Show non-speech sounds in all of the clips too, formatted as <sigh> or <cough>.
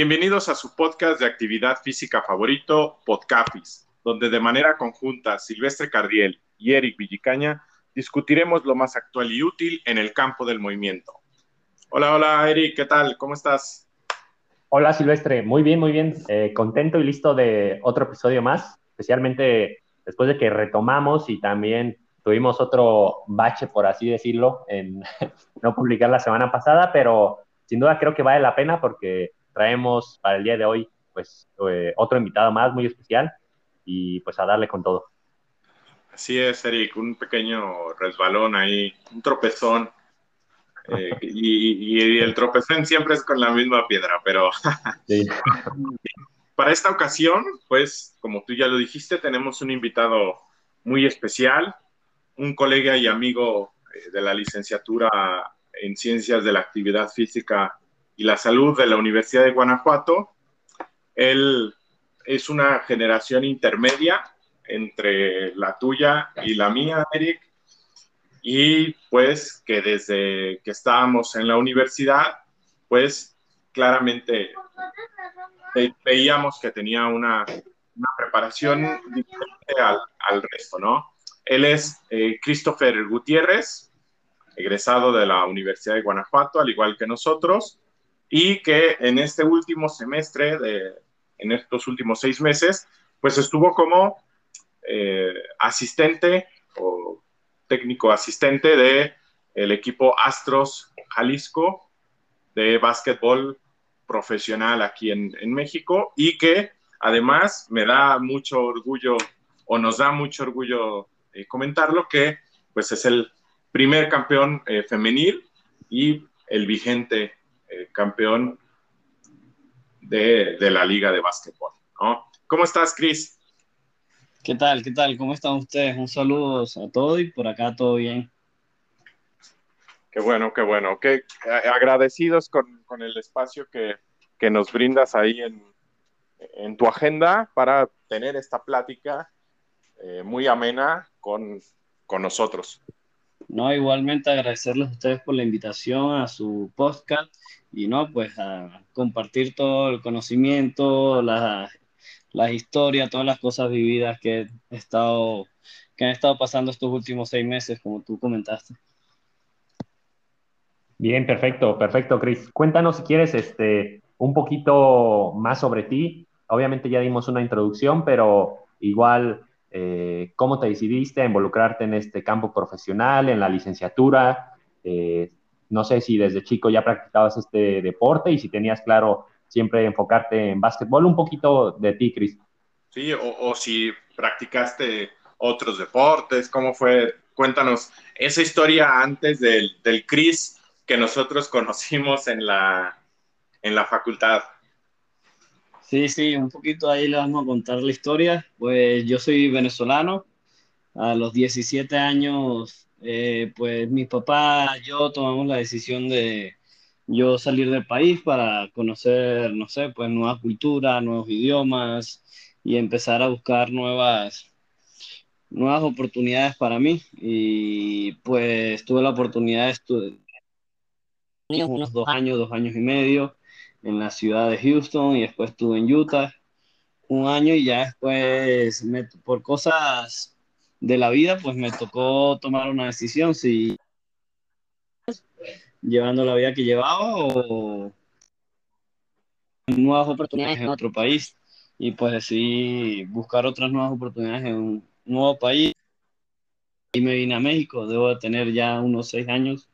Bienvenidos a su podcast de actividad física favorito, Podcafis, donde de manera conjunta Silvestre Cardiel y Eric Villicaña discutiremos lo más actual y útil en el campo del movimiento. Hola, hola Eric, ¿qué tal? ¿Cómo estás? Hola Silvestre, muy bien, muy bien. Eh, contento y listo de otro episodio más, especialmente después de que retomamos y también tuvimos otro bache, por así decirlo, en <laughs> no publicar la semana pasada, pero sin duda creo que vale la pena porque traemos para el día de hoy pues eh, otro invitado más muy especial y pues a darle con todo. Así es, Eric, un pequeño resbalón ahí, un tropezón eh, y, el tropezón siempre es con la misma piedra, pero <laughs> para esta ocasión, pues como tú ya lo dijiste, tenemos un invitado muy especial, un colega y amigo eh, de la licenciatura en Ciencias de la Actividad Física y la Salud de la Universidad de Guanajuato. Él es una generación intermedia entre la tuya y la mía, Eric y pues que desde que estábamos en la universidad, pues claramente veíamos que tenía una, preparación diferente al, resto, ¿no? Él es eh, Christopher Gutiérrez, egresado de la Universidad de Guanajuato, al igual que nosotros, y que en este último semestre, de, en estos últimos seis meses, pues estuvo como eh, asistente o técnico asistente de el equipo Astros Jalisco de básquetbol profesional aquí en, México y que además me da mucho orgullo o nos da mucho orgullo eh, comentarlo que pues es el primer campeón eh, femenil y el vigente eh, campeón de, de, la liga de básquetbol. ¿no? ¿Cómo estás, Cris? ¿Qué tal? ¿Qué tal? ¿Cómo están ustedes? Un saludo a todos y por acá todo bien. Qué bueno, qué bueno. Qué agradecidos con, el espacio que, nos brindas ahí en, tu agenda para tener esta plática eh, muy amena con, con nosotros. No, igualmente agradecerles a ustedes por la invitación a su podcast y no, pues a compartir todo el conocimiento, las las historias, todas las cosas vividas que, he estado, que han estado pasando estos últimos seis meses, como tú comentaste. Bien, perfecto, perfecto, Chris. Cuéntanos si quieres este, un poquito más sobre ti. Obviamente ya dimos una introducción, pero igual, eh, ¿cómo te decidiste a involucrarte en este campo profesional, en la licenciatura? Eh, no sé si desde chico ya practicabas este deporte y si tenías claro siempre enfocarte en básquetbol. Un poquito de ti, Cris. Sí, o, si practicaste otros deportes, ¿cómo fue? Cuéntanos esa historia antes del, del Cris que nosotros <laughs> conocimos en la, en la facultad. Sí, sí, un poquito ahí le vamos a contar la historia. Pues yo soy venezolano. A los 17 años, eh, pues mi papá y yo tomamos la decisión de, yo salir del país para conocer, no sé, pues nuevas culturas, nuevos idiomas y empezar a buscar nuevas, nuevas oportunidades para mí. Y pues tuve la oportunidad de estudiar unos dos años, dos años y medio en la ciudad de Houston y después estuve en Utah un año y ya después por cosas de la vida pues me tocó tomar una decisión si llevando la vida que llevaba o nuevas oportunidades en otro país. Y pues decidí buscar otras nuevas oportunidades en un nuevo país. Y me vine a México, debo de tener ya unos seis años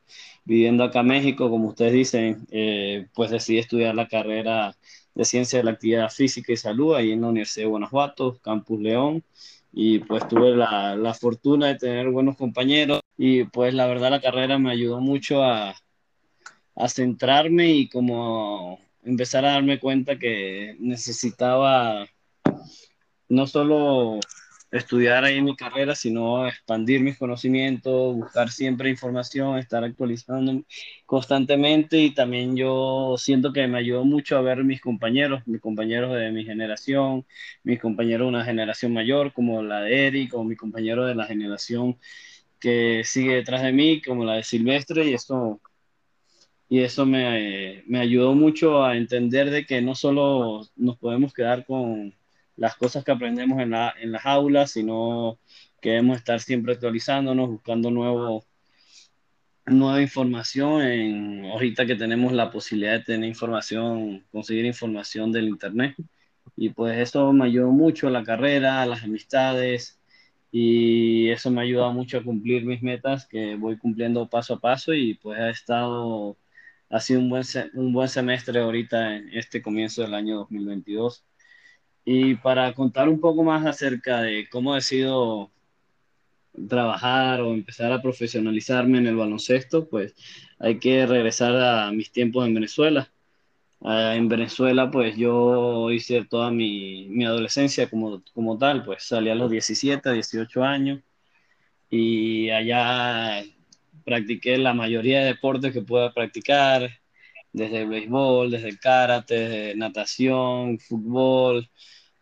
viviendo acá en México, como ustedes dicen, eh, pues decidí estudiar la carrera de Ciencia de la Actividad Física y Salud ahí en la Universidad de Guanajuato, Campus León, y pues tuve la, la fortuna de tener buenos compañeros y pues la verdad la carrera me ayudó mucho a, a centrarme y como empezar a darme cuenta que necesitaba no solo estudiar ahí mi carrera, sino expandir mis conocimientos, buscar siempre información, estar actualizando constantemente. Y también yo siento que me ayudó mucho a ver mis compañeros, mis compañeros de mi generación, mis compañeros de una generación mayor como la de Eric o mi compañero de la generación que sigue detrás de mí como la de Silvestre. Y esto y eso me, me, ayudó mucho a entender de que no solo nos podemos quedar con las cosas que aprendemos en, la, en las aulas, sino que debemos estar siempre actualizándonos, buscando nuevo, nueva información. En, ahorita que tenemos la posibilidad de tener información, conseguir información del Internet. Y pues eso me ayudó mucho a la carrera, a las amistades, y eso me ha ayudado mucho a cumplir mis metas que voy cumpliendo paso a paso y pues ha estado ha sido un buen, un buen semestre ahorita en este comienzo del año 2022. Y para contar un poco más acerca de cómo he decidido trabajar o empezar a profesionalizarme en el baloncesto, pues hay que regresar a mis tiempos en Venezuela. Ah, en Venezuela, pues yo hice toda mi, mi adolescencia como, como tal, pues salí a los 17, 18 años y allá practiqué la mayoría de deportes que pueda practicar, desde el béisbol, desde el karate, desde natación, fútbol,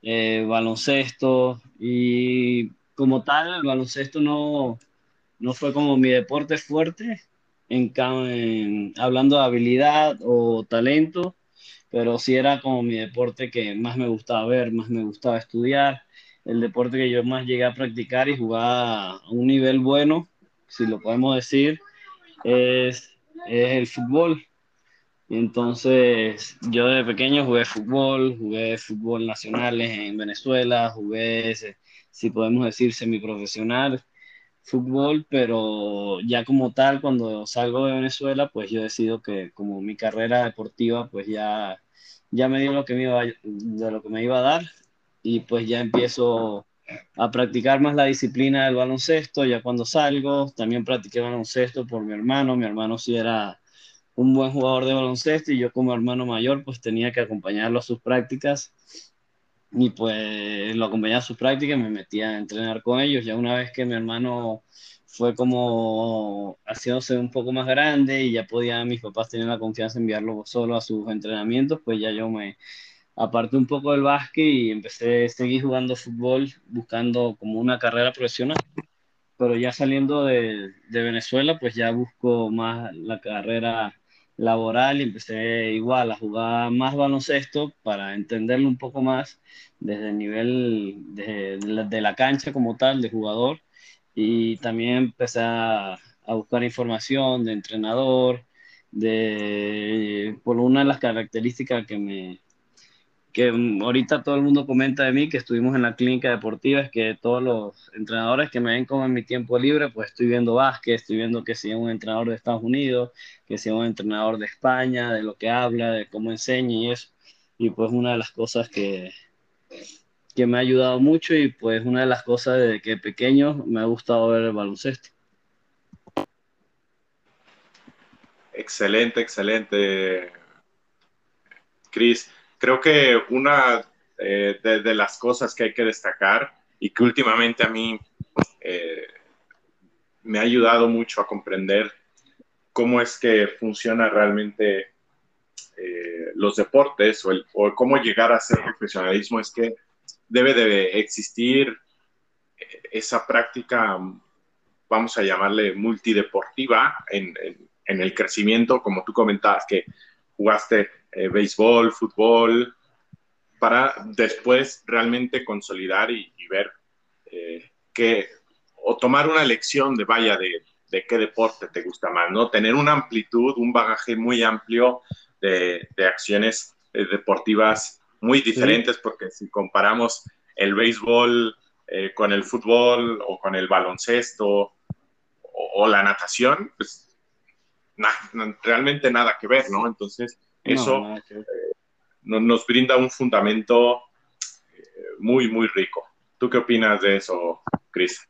eh, baloncesto. Y como tal, el baloncesto no, no fue como mi deporte fuerte, en, hablando de habilidad o talento, pero sí era como mi deporte que más me gustaba ver, más me gustaba estudiar, el deporte que yo más llegué a practicar y jugar a un nivel bueno si lo podemos decir, es, el fútbol. Entonces, yo de pequeño jugué fútbol, jugué fútbol nacionales en Venezuela, jugué, si podemos decir, semiprofesional fútbol, pero ya como tal, cuando salgo de Venezuela, pues yo decido que como mi carrera deportiva, pues ya, ya me dio lo que me iba, de lo que me iba a dar y pues ya empiezo a practicar más la disciplina del baloncesto, ya cuando salgo, también practiqué baloncesto por mi hermano, mi hermano sí era un buen jugador de baloncesto y yo como hermano mayor pues tenía que acompañarlo a sus prácticas y pues lo acompañaba a sus prácticas, me metía a entrenar con ellos, ya una vez que mi hermano fue como haciéndose un poco más grande y ya podía mis papás tener la confianza de enviarlo solo a sus entrenamientos, pues ya yo me aparte un poco del básquet y empecé a seguir jugando fútbol buscando como una carrera profesional. Pero ya saliendo de, de, Venezuela, pues ya busco más la carrera laboral y empecé igual a jugar más baloncesto para entenderlo un poco más desde el nivel de, la, cancha como tal, de jugador. Y también empecé a, a buscar información de entrenador, de por una de las características que me, que ahorita todo el mundo comenta de mí, que estuvimos en la clínica deportiva, es que todos los entrenadores que me ven como en mi tiempo libre, pues estoy viendo básquet, estoy viendo que sea un entrenador de Estados Unidos, que sea un entrenador de España, de lo que habla, de cómo enseña y eso. Y pues una de las cosas que, que me ha ayudado mucho y pues una de las cosas desde que pequeño me ha gustado ver el baloncesto. Excelente, excelente, Cris creo que una eh, de, las cosas que hay que destacar y que últimamente a mí eh, me ha ayudado mucho a comprender cómo es que funciona realmente eh, los deportes o, cómo llegar a ser profesionalismo es que debe de existir esa práctica, vamos a llamarle multideportiva en, en el crecimiento, como tú comentabas, que jugaste eh, béisbol, fútbol, para después realmente consolidar y, ver eh, que, o tomar una lección de vaya de, de, qué deporte te gusta más, ¿no? Tener una amplitud, un bagaje muy amplio de, de acciones eh, deportivas muy diferentes, porque si comparamos el béisbol con el fútbol o con el baloncesto o, la natación, pues realmente nada que ver, ¿no? Entonces, eso eh, nos brinda un fundamento eh, muy, muy rico. ¿Tú qué opinas de eso, Cris?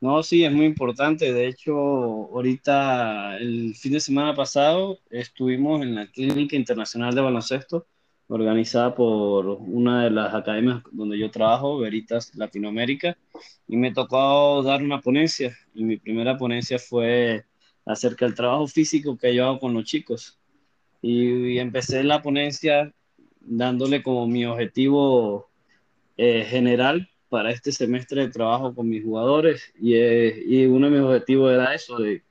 No, sí, es muy importante. De hecho, ahorita, el fin de semana pasado, estuvimos en la Clínica Internacional de Baloncesto, organizada por una de las academias donde yo trabajo, Veritas Latinoamérica, y me tocó dar una ponencia. Y mi primera ponencia fue acerca del trabajo físico que yo hago con los chicos y, empecé la ponencia dándole como mi objetivo eh, general para este semestre de trabajo con mis jugadores y, eh, y, uno de mis objetivos era eso, de,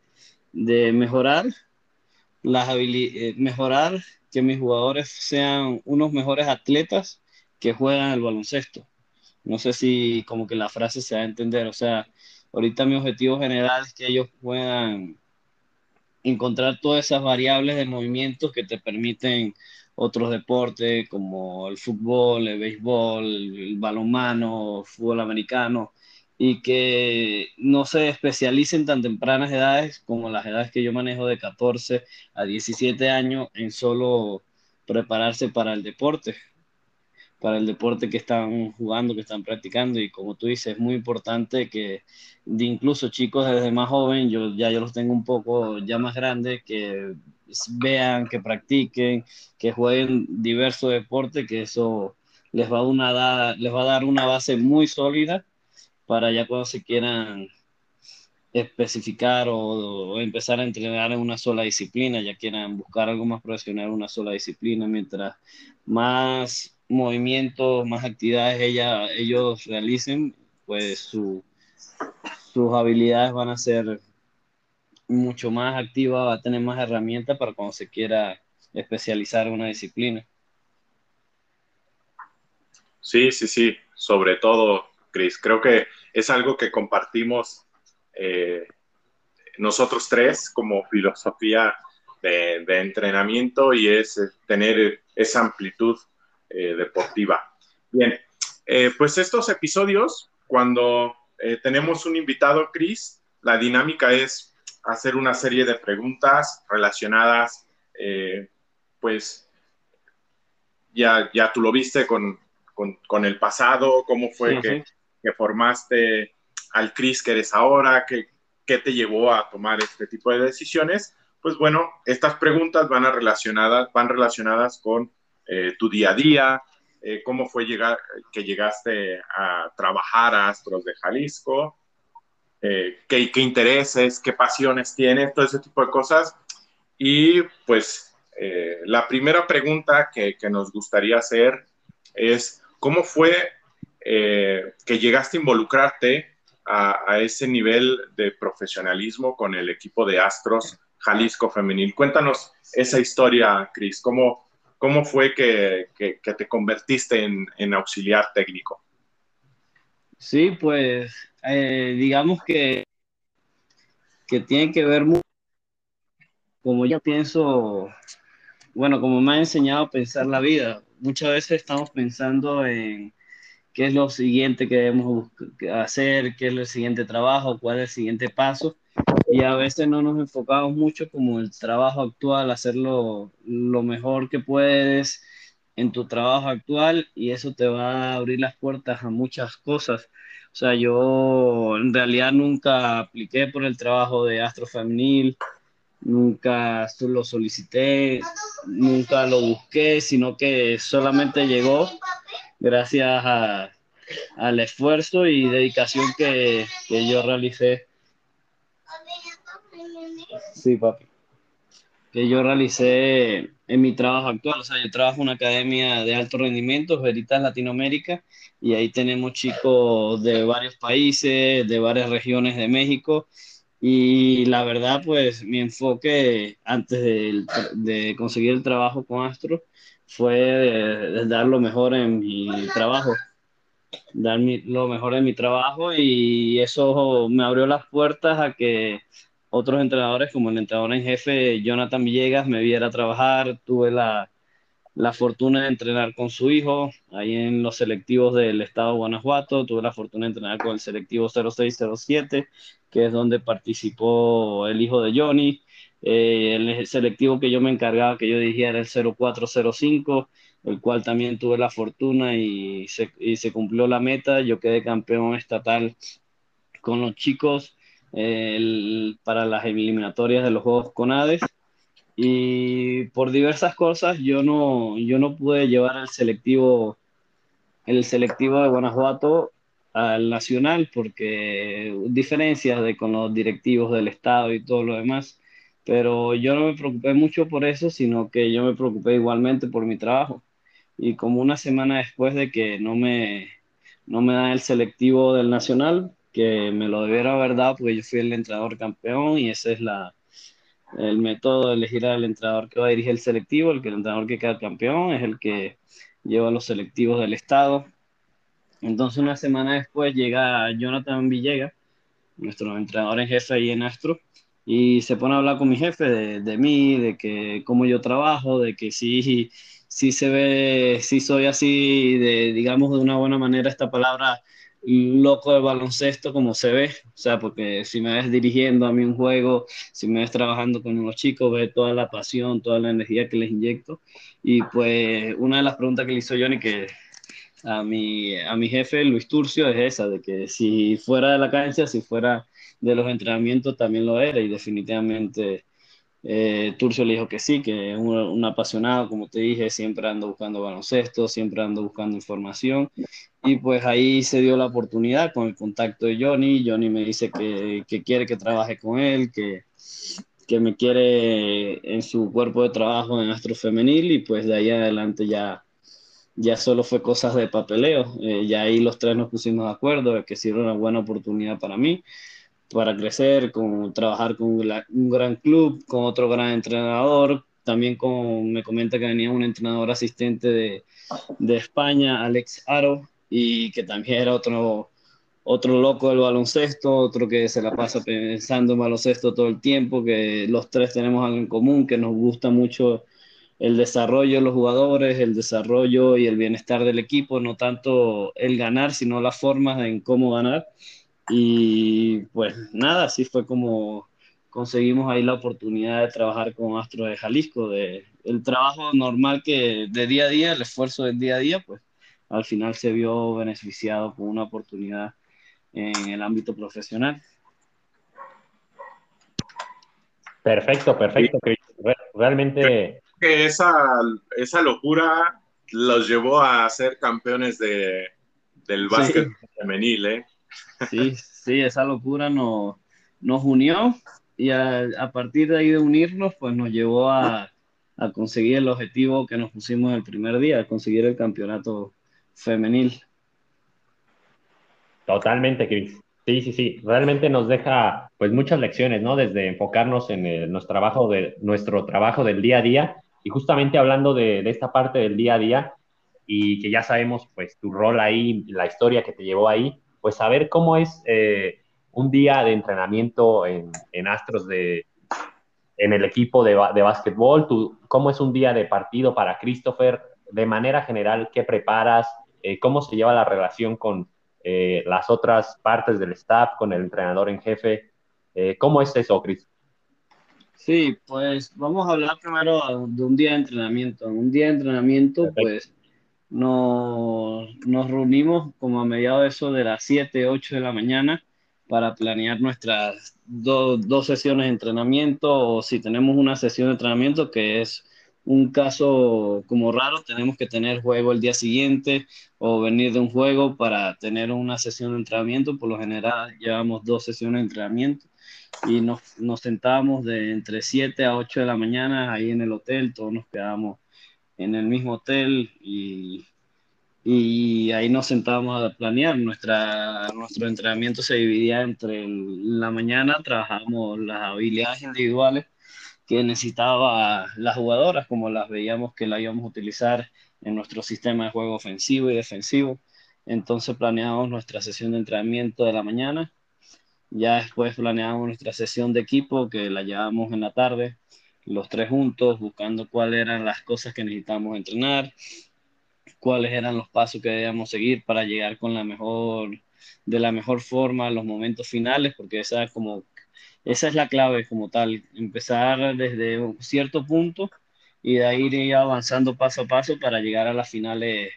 de mejorar las eh, mejorar que mis jugadores sean unos mejores atletas que juegan el baloncesto. No sé si como que la frase se va a entender, o sea, ahorita mi objetivo general es que ellos puedan encontrar todas esas variables de movimientos que te permiten otros deportes como el fútbol, el béisbol, el balonmano, fútbol americano, y que no se especialicen tan tempranas edades como las edades que yo manejo de 14 a 17 años en solo prepararse para el deporte, para el deporte que están jugando, que están practicando. Y como tú dices, es muy importante que incluso chicos desde más joven, yo ya yo los tengo un poco ya más grandes, que vean, que practiquen, que jueguen diversos deportes, que eso les va, a una, les va a dar una base muy sólida para ya cuando se quieran especificar o, empezar a entrenar en una sola disciplina, ya quieran buscar algo más profesional en una sola disciplina, mientras más movimientos, más actividades ella, ellos realicen, pues sus habilidades van a ser mucho más activas, va a tener más herramientas para cuando se quiera especializar en una disciplina. Sí, sí, sí, sobre todo, Chris. Creo que es algo que compartimos eh, nosotros tres como filosofía de, entrenamiento y es tener esa amplitud eh, deportiva. Bien, pues estos episodios, cuando tenemos un invitado, Chris, la dinámica es hacer una serie de preguntas relacionadas, pues ya, ya tú lo viste con, con, el pasado, cómo fue que, que formaste al Chris que eres ahora, ¿qué, qué te llevó a tomar este tipo de decisiones? Pues bueno, estas preguntas van, a relacionadas, van relacionadas con eh, tu día a día, eh, cómo fue llegar, que llegaste a trabajar a Astros de Jalisco, eh, qué, intereses, qué pasiones tienes, todo ese tipo de cosas. Y pues la primera pregunta que, nos gustaría hacer es, ¿cómo fue que llegaste a involucrarte a, ese nivel de profesionalismo con el equipo de Astros Jalisco Femenil. Cuéntanos esa historia, Cris. ¿Cómo, cómo fue que, te convertiste en, auxiliar técnico? Sí, pues eh, digamos que, que tiene que ver mucho, como yo pienso, bueno, como me ha enseñado a pensar la vida. Muchas veces estamos pensando en qué es lo siguiente que debemos hacer, qué es el siguiente trabajo, cuál es el siguiente paso. Y a veces no nos enfocamos mucho como el trabajo actual, hacerlo lo mejor que puedes en tu trabajo actual y eso te va a abrir las puertas a muchas cosas. O sea, yo en realidad nunca apliqué por el trabajo de Astro Femenil, nunca lo solicité, nunca lo busqué, sino que solamente llegó gracias al esfuerzo y dedicación que, yo realicé. Sí, papi. Que yo realicé en mi trabajo actual. O sea, yo trabajo en una academia de alto rendimiento, Veritas Latinoamérica, y ahí tenemos chicos de varios países, de varias regiones de México. Y la verdad, pues mi enfoque antes de, de conseguir el trabajo con Astro fue dar lo mejor en mi trabajo, dar lo mejor en mi trabajo y eso me abrió las puertas a que otros entrenadores como el entrenador en jefe Jonathan Villegas me viera trabajar, tuve la, la fortuna de entrenar con su hijo ahí en los selectivos del estado Guanajuato, tuve la fortuna de entrenar con el selectivo 0607, que es donde participó el hijo de Johnny, eh, el selectivo que yo me encargaba, que yo dirigía era el 0405, el cual también tuve la fortuna y se, y se cumplió la meta. Yo quedé campeón estatal con los chicos eh, para las eliminatorias de los Juegos Conades. Y por diversas cosas yo no, yo no pude llevar el selectivo, el selectivo de Guanajuato al nacional porque diferencias de con los directivos del estado y todo lo demás pero yo no me preocupé mucho por eso, sino que yo me preocupé igualmente por mi trabajo. Y como una semana después de que no me, no me dan el selectivo del Nacional, que me lo debiera haber dado porque yo fui el entrenador campeón y esa es la, el método de elegir al entrenador que va a dirigir el selectivo, el que el entrenador que queda campeón es el que lleva los selectivos del estado. Entonces una semana después llega Jonathan Villegas, nuestro entrenador en jefe ahí en Astro, y se pone a hablar con mi jefe de, de mí, de que cómo yo trabajo, de que sí, sí se ve, sí soy así, de, digamos de una buena manera esta palabra, loco de baloncesto como se ve, o sea, porque si me ves dirigiendo a mí un juego, si me ves trabajando con los chicos, ves toda la pasión, toda la energía que les inyecto. Y pues una de las preguntas que le hizo Johnny que a mi, a mi jefe Luis Turcio es esa, de que si fuera de la cancha, si fuera de los entrenamientos, también lo era y definitivamente eh, Turcio le dijo que sí, que es un, apasionado, como te dije, siempre ando buscando baloncesto, siempre ando buscando información. Y pues ahí se dio la oportunidad con el contacto de Johnny. Johnny me dice que, quiere que trabaje con él, que, que me quiere en su cuerpo de trabajo en Astro Femenil y pues de ahí adelante ya, ya solo fue cosas de papeleo. Eh, ya ahí los tres nos pusimos de acuerdo de que sí era una buena oportunidad para mí para crecer, con trabajar con un gran club, con otro gran entrenador. También con, me comenta que venía un entrenador asistente de, de España, Alex Aro, y que también era otro, otro loco del baloncesto, otro que se la pasa pensando en baloncesto todo el tiempo, que los tres tenemos algo en común, que nos gusta mucho el desarrollo de los jugadores, el desarrollo y el bienestar del equipo, no tanto el ganar, sino las formas en cómo ganar. Y pues nada, así fue como conseguimos ahí la oportunidad de trabajar con Astro de Jalisco, de el trabajo normal que de día a día, el esfuerzo del día a día, pues al final se vio beneficiado con una oportunidad en el ámbito profesional. Perfecto, perfecto. Realmente... Que esa, esa locura los llevó a ser campeones de, del básquet femenil, ¿eh? Sí, sí, esa locura nos, nos unió y a, partir de ahí de unirnos, pues nos llevó a, a, conseguir el objetivo que nos pusimos el primer día, conseguir el campeonato femenil. Totalmente, Chris. Sí, sí, sí. Realmente nos deja pues muchas lecciones, ¿no? Desde enfocarnos en nuestro, trabajo de, nuestro trabajo del día a día y justamente hablando de, de esta parte del día a día y que ya sabemos pues tu rol ahí, la historia que te llevó ahí, pues saber cómo es eh, un día de entrenamiento en, en, Astros de, en el equipo de, de básquetbol, tú, cómo es un día de partido para Christopher, de manera general, qué preparas, eh, cómo se lleva la relación con eh, las otras partes del staff, con el entrenador en jefe, ¿cómo es eso, Chris? Sí, pues vamos a hablar primero de un día de entrenamiento. Un día de entrenamiento, Perfecto. pues nos, nos reunimos como a mediados de eso de las 7, 8 de la mañana para planear nuestras do, dos sesiones de entrenamiento o si tenemos una sesión de entrenamiento que es un caso como raro, tenemos que tener juego el día siguiente o venir de un juego para tener una sesión de entrenamiento. Por lo general llevamos dos sesiones de entrenamiento y nos, nos sentábamos de entre 7 a 8 de la mañana ahí en el hotel, todos nos quedamos en el mismo hotel y, y ahí nos sentábamos a planear. Nuestra, nuestro entrenamiento se dividía entre el, la mañana, trabajábamos las habilidades individuales que necesitaba las jugadoras, como las veíamos que la íbamos a utilizar en nuestro sistema de juego ofensivo y defensivo. Entonces planeábamos nuestra sesión de entrenamiento de la mañana, ya después planeábamos nuestra sesión de equipo que la llevábamos en la tarde, los tres juntos, buscando cuáles eran las cosas que necesitábamos entrenar, cuáles eran los pasos que debíamos seguir para llegar con la mejor, de la mejor forma a los momentos finales, porque esa es como, esa es la clave como tal, empezar desde un cierto punto y de ahí ir avanzando paso a paso para llegar a las finales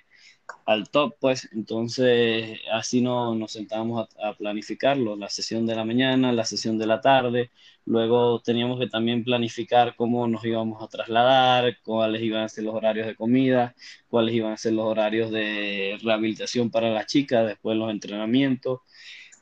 al top, pues. Entonces así no, nos sentábamos a, planificarlo, la sesión de la mañana, la sesión de la tarde, luego teníamos que también planificar cómo nos íbamos a trasladar, cuáles iban a ser los horarios de comida, cuáles iban a ser los horarios de rehabilitación para las chicas, después los entrenamientos.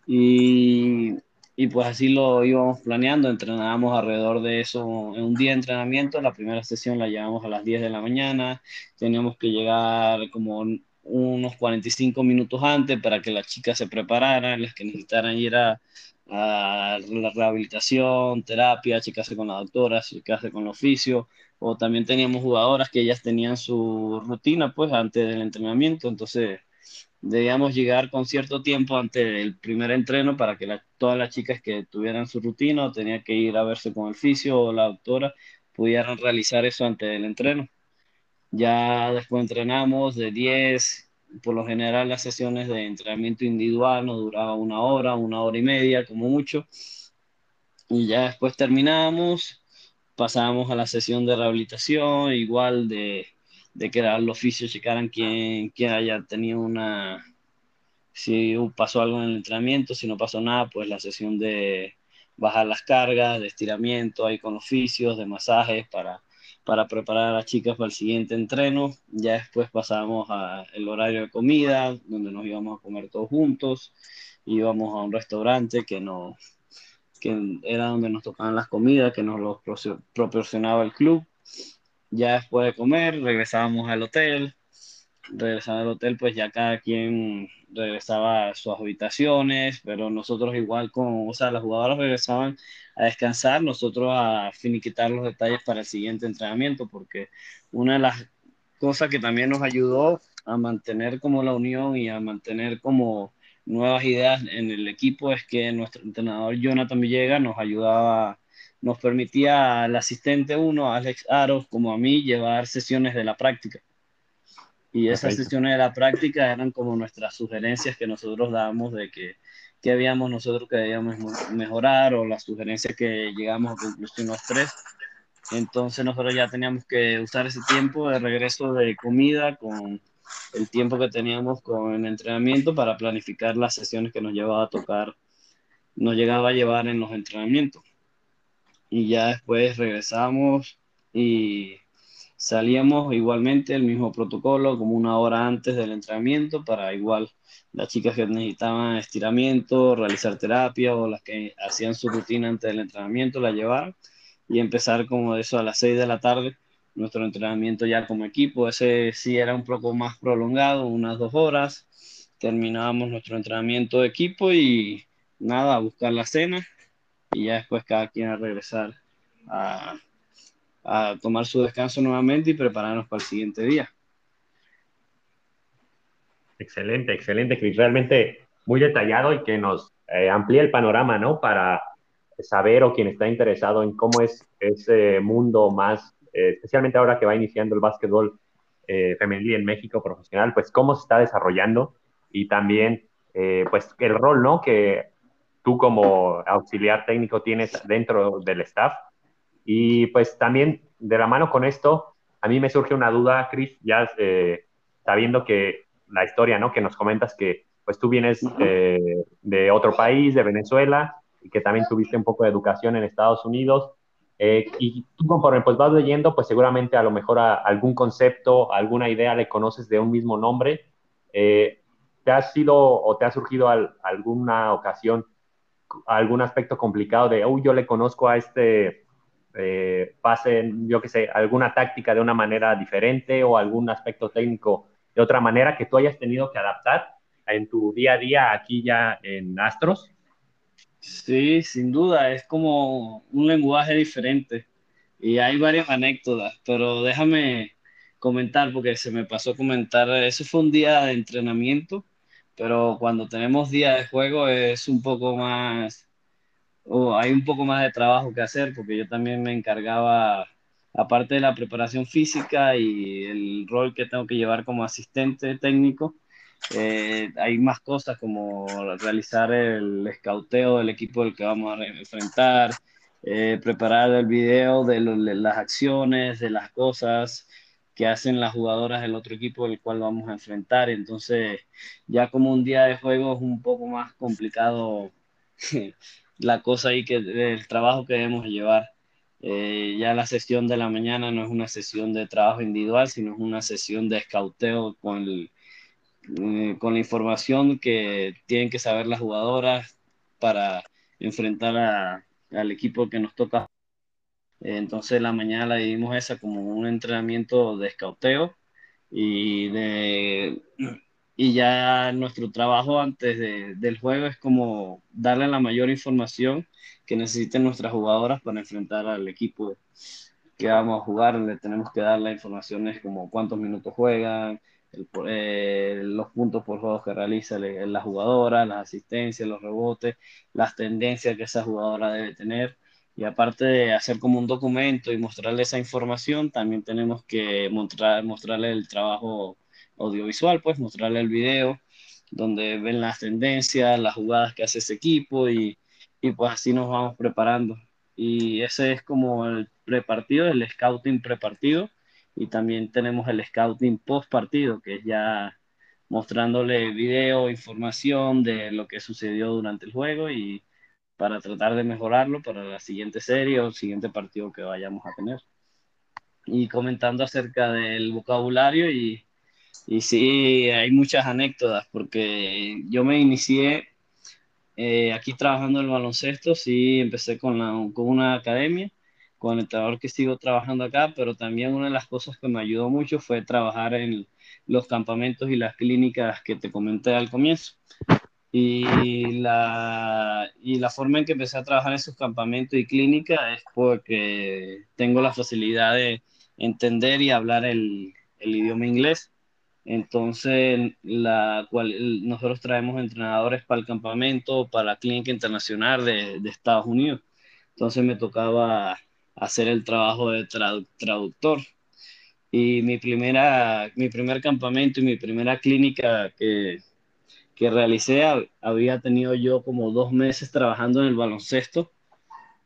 Y, y pues así lo íbamos planeando, entrenábamos alrededor de eso en un día de entrenamiento, la primera sesión la llevamos a las 10 de la mañana, teníamos que llegar como unos 45 minutos antes para que las chicas se prepararan, las que necesitaran ir a, la rehabilitación, terapia, checarse con la doctora, checarse con el oficio, o también teníamos jugadoras que ellas tenían su rutina pues antes del entrenamiento, entonces debíamos llegar con cierto tiempo antes del primer entreno para que todas las chicas que tuvieran su rutina o tenían que ir a verse con el fisio o la doctora pudieran realizar eso antes del entreno. Ya después entrenamos de 10, por lo general las sesiones de entrenamiento individual nos duraba una hora, una hora y media como mucho. Y ya después terminamos, pasábamos a la sesión de rehabilitación, igual de, de que los oficios checaran quién, quién haya tenido una, si pasó algo en el entrenamiento, si no pasó nada, pues la sesión de bajar las cargas, de estiramiento ahí con oficios, de masajes para para preparar a las chicas para el siguiente entreno. Ya después pasamos al horario de comida, donde nos íbamos a comer todos juntos. Íbamos a un restaurante que, no, que era donde nos tocaban las comidas, que nos los proporcionaba el club. Ya después de comer, regresábamos al hotel. Regresando al hotel, pues ya cada quien regresaba a sus habitaciones, pero nosotros igual con, o sea, las jugadoras regresaban a descansar, nosotros a finiquitar los detalles para el siguiente entrenamiento, porque una de las cosas que también nos ayudó a mantener como la unión y a mantener como nuevas ideas en el equipo es que nuestro entrenador Jonathan Villegas nos ayudaba, nos permitía al asistente uno, Alex Aros, como a mí, llevar sesiones de la práctica. Y esas sesiones de la práctica eran como nuestras sugerencias que nosotros dábamos de que qué habíamos nosotros que debíamos mejorar o las sugerencias que llegamos a conclusión los tres. Entonces nosotros ya teníamos que usar ese tiempo de regreso de comida con el tiempo que teníamos con el entrenamiento para planificar las sesiones que nos llevaba a tocar, nos llegaba a llevar en los entrenamientos. Y ya después regresamos y Salíamos igualmente el mismo protocolo, como una hora antes del entrenamiento, para igual las chicas que necesitaban estiramiento, realizar terapia o las que hacían su rutina antes del entrenamiento, la llevaron y empezar como eso a las 6 de la tarde, nuestro entrenamiento ya como equipo. Ese sí era un poco más prolongado, unas dos horas. Terminábamos nuestro entrenamiento de equipo y nada, a buscar la cena y ya después cada quien a regresar a a tomar su descanso nuevamente y prepararnos para el siguiente día. Excelente, excelente, Chris. Realmente muy detallado y que nos eh, amplía el panorama, ¿no? Para saber o quien está interesado en cómo es ese mundo más, eh, especialmente ahora que va iniciando el básquetbol eh, femenil en México profesional, pues cómo se está desarrollando y también, pues, el rol, ¿no? Que tú como auxiliar técnico tienes dentro del staff y pues también de la mano con esto, a mí me surge una duda, Chris, ya eh, sabiendo que la historia, ¿no? Que nos comentas que pues tú vienes eh, de otro país, de Venezuela, y que también tuviste un poco de educación en Estados Unidos. Eh, y tú conforme pues vas leyendo, pues seguramente a lo mejor algún concepto, alguna idea le conoces de un mismo nombre. ¿Te ha sido o te ha surgido alguna ocasión algún aspecto complicado de, uy, yo le conozco a este eh, pasen, yo que sé, alguna táctica de una manera diferente o algún aspecto técnico de otra manera que tú hayas tenido que adaptar en tu día a día aquí ya en Astros? Sí, sin duda, es como un lenguaje diferente y hay varias anécdotas, pero déjame comentar porque se me pasó comentar, eso fue un día de entrenamiento, pero cuando tenemos día de juego es un poco más o hay un poco más de trabajo que hacer porque yo también me encargaba, aparte de la preparación física y el rol que tengo que llevar como asistente técnico, eh, hay más cosas como realizar el escauteo del equipo del que vamos a enfrentar, eh, preparar el video de, de, las acciones, de las cosas que hacen las jugadoras del otro equipo del cual vamos a enfrentar. Entonces, ya como un día de juego es un poco más complicado la cosa ahí que el trabajo que debemos llevar. Eh, ya la sesión de la mañana no es una sesión de trabajo individual, sino es una sesión de escauteo con, eh, con la información que tienen que saber las jugadoras para enfrentar al equipo que nos toca. entonces la mañana la dividimos esa como un entrenamiento de escauteo y de y ya nuestro trabajo antes del juego es como darle la mayor información que necesiten nuestras jugadoras para enfrentar al equipo que vamos a jugar. Le tenemos que dar las informaciones como cuántos minutos juegan, eh, los puntos por juego que realiza la jugadora, las asistencias, los rebotes, las tendencias que esa jugadora debe tener. Y aparte de hacer como un documento y mostrarle esa información, también tenemos que mostrar, mostrarle el trabajo audiovisual, pues mostrarle el video donde ven las tendencias, las jugadas que hace ese equipo y, y pues así nos vamos preparando. Y ese es como el prepartido, el scouting prepartido y también tenemos el scouting post partido, que es ya mostrándole video, información de lo que sucedió durante el juego y para tratar de mejorarlo para la siguiente serie o siguiente partido que vayamos a tener. Y comentando acerca del vocabulario y, y sí, hay muchas anécdotas porque yo me inicié eh, aquí trabajando el baloncesto, sí, empecé con, la, con una academia con el entrenador que sigo trabajando acá, pero también una de las cosas que me ayudó mucho fue trabajar en los campamentos y las clínicas que te comenté al comienzo. Y la, y la forma en que empecé a trabajar en esos campamentos y clínicas es porque tengo la facilidad de entender y hablar el, el idioma inglés. Entonces, la cual, nosotros traemos entrenadores para el campamento, para la clínica internacional de, Estados Unidos. Entonces me tocaba hacer el trabajo de traductor. Y mi, primera, mi primer campamento y mi primera clínica que, que realicé había tenido yo como dos meses trabajando en el baloncesto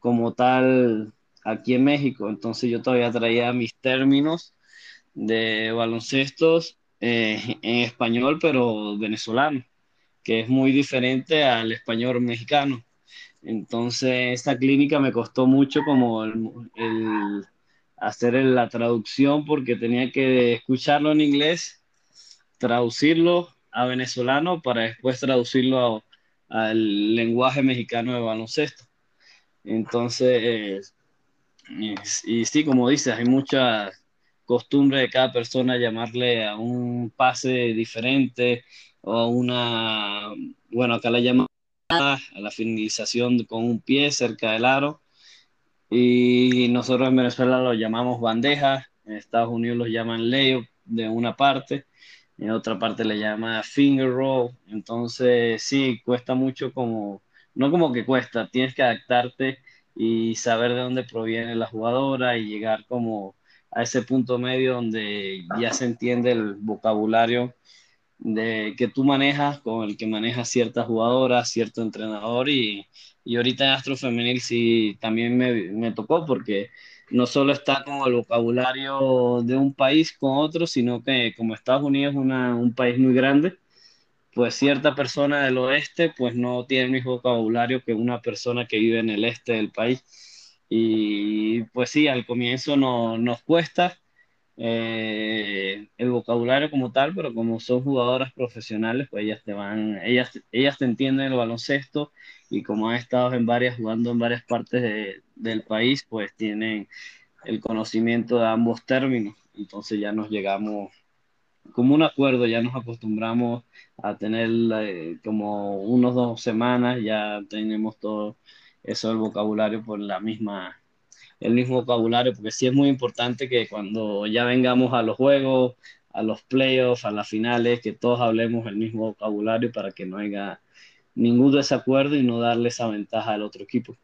como tal aquí en México. Entonces yo todavía traía mis términos de baloncestos eh, en español, pero venezolano, que es muy diferente al español mexicano. Entonces, esta clínica me costó mucho como el, hacer la traducción porque tenía que escucharlo en inglés, traducirlo a venezolano para después traducirlo al lenguaje mexicano de baloncesto. Entonces, y, sí, como dices, hay mucha costumbre de cada persona llamarle a un pase diferente o a una, bueno, acá la llaman a la finalización con un pie cerca del aro. Y nosotros en Venezuela lo llamamos bandeja, en Estados Unidos lo llaman layup de una parte, en otra parte le llama finger roll. Entonces, sí, cuesta mucho como, no como que cuesta, tienes que adaptarte y saber de dónde proviene la jugadora y llegar como a ese punto medio donde ya se entiende el vocabulario de que tú manejas con el que manejas ciertas jugadoras, cierto entrenador y, y ahorita en Astro Femenil sí también me, me, tocó porque no solo está como el vocabulario de un país con otro, sino que como Estados Unidos es un país muy grande, pues cierta persona del oeste pues no tiene el mismo vocabulario que una persona que vive en el este del país. Y pues sí, al comienzo no, nos cuesta, eh, el vocabulario como tal, pero como son jugadoras profesionales, pues ellas te van, ellas, ellas te entienden el baloncesto y como han estado en varias, jugando en varias partes del país, pues tienen el conocimiento de ambos términos. Entonces ya nos llegamos como un acuerdo, ya nos acostumbramos a tener eh, como unos dos semanas, ya tenemos todo eso del vocabulario por la misma el mismo vocabulario, porque sí es muy importante que cuando ya vengamos a los juegos, a los playoffs, a las finales, que todos hablemos el mismo vocabulario para que no haya ningún desacuerdo y no darle esa ventaja al otro equipo.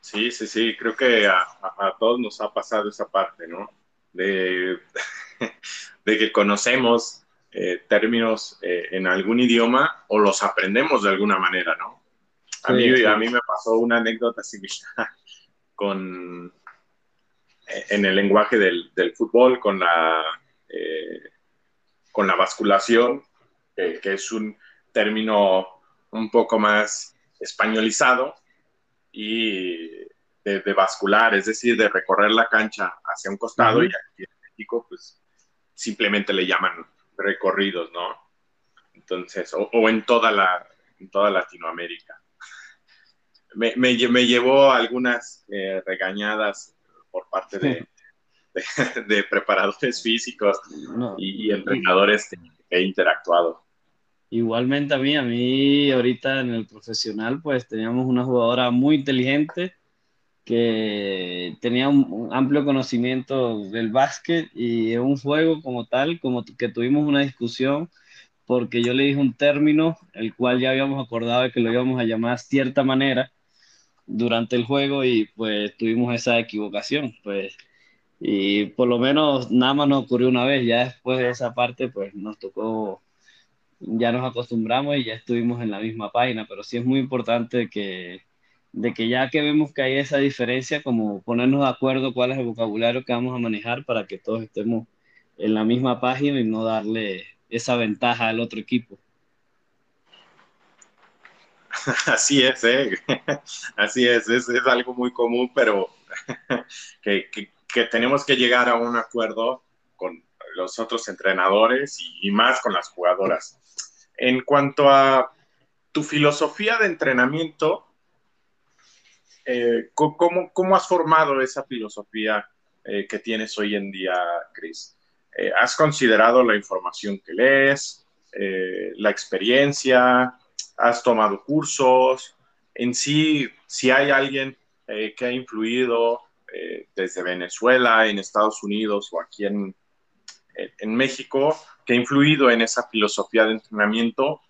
Sí, sí, sí, creo que a, todos nos ha pasado esa parte, ¿no? De, <laughs> de que conocemos eh, términos eh, en algún idioma o los aprendemos de alguna manera, ¿no? A, mí, a mí me pasó una anécdota similar <laughs> con, eh, en el lenguaje del, del fútbol con la, eh, con la basculación, que es un término un poco más españolizado y de, de, bascular, es decir, de recorrer la cancha hacia un costado y aquí en México pues simplemente le llaman recorridos, ¿no? Entonces, o, o en, toda la, en toda Latinoamérica me, me, llevó algunas eh, regañadas por parte de, de, <laughs> preparadores físicos y, entrenadores que he interactuado. Igualmente a mí, a mí ahorita en el profesional, pues teníamos una jugadora muy inteligente que tenía un, amplio conocimiento del básquet y un juego como tal, como que tuvimos una discusión porque yo le dije un término, el cual ya habíamos acordado de que lo íbamos a llamar cierta manera durante el juego y pues tuvimos esa equivocación, pues y por lo menos nada más nos ocurrió una vez, ya después de esa parte pues nos tocó ya nos acostumbramos y ya estuvimos en la misma página, pero sí es muy importante que, de que ya que vemos que hay esa diferencia, como ponernos de acuerdo cuál es el vocabulario que vamos a manejar para que todos estemos en la misma página y no darle esa ventaja al otro equipo. <laughs> Así es, ¿eh? <laughs> así es, es, algo muy común, pero <laughs> que tenemos que llegar a un acuerdo con los otros entrenadores y, más con las jugadoras. En cuanto a tu filosofía de entrenamiento, eh, ¿cómo, has formado esa filosofía eh, que tienes hoy en día, Chris? Eh, ¿Has considerado la información que lees, la experiencia? ¿Has tomado cursos? En sí, si hay alguien que ha influido desde Venezuela, en Estados Unidos o aquí en, en México que ha influido en esa filosofía de entrenamiento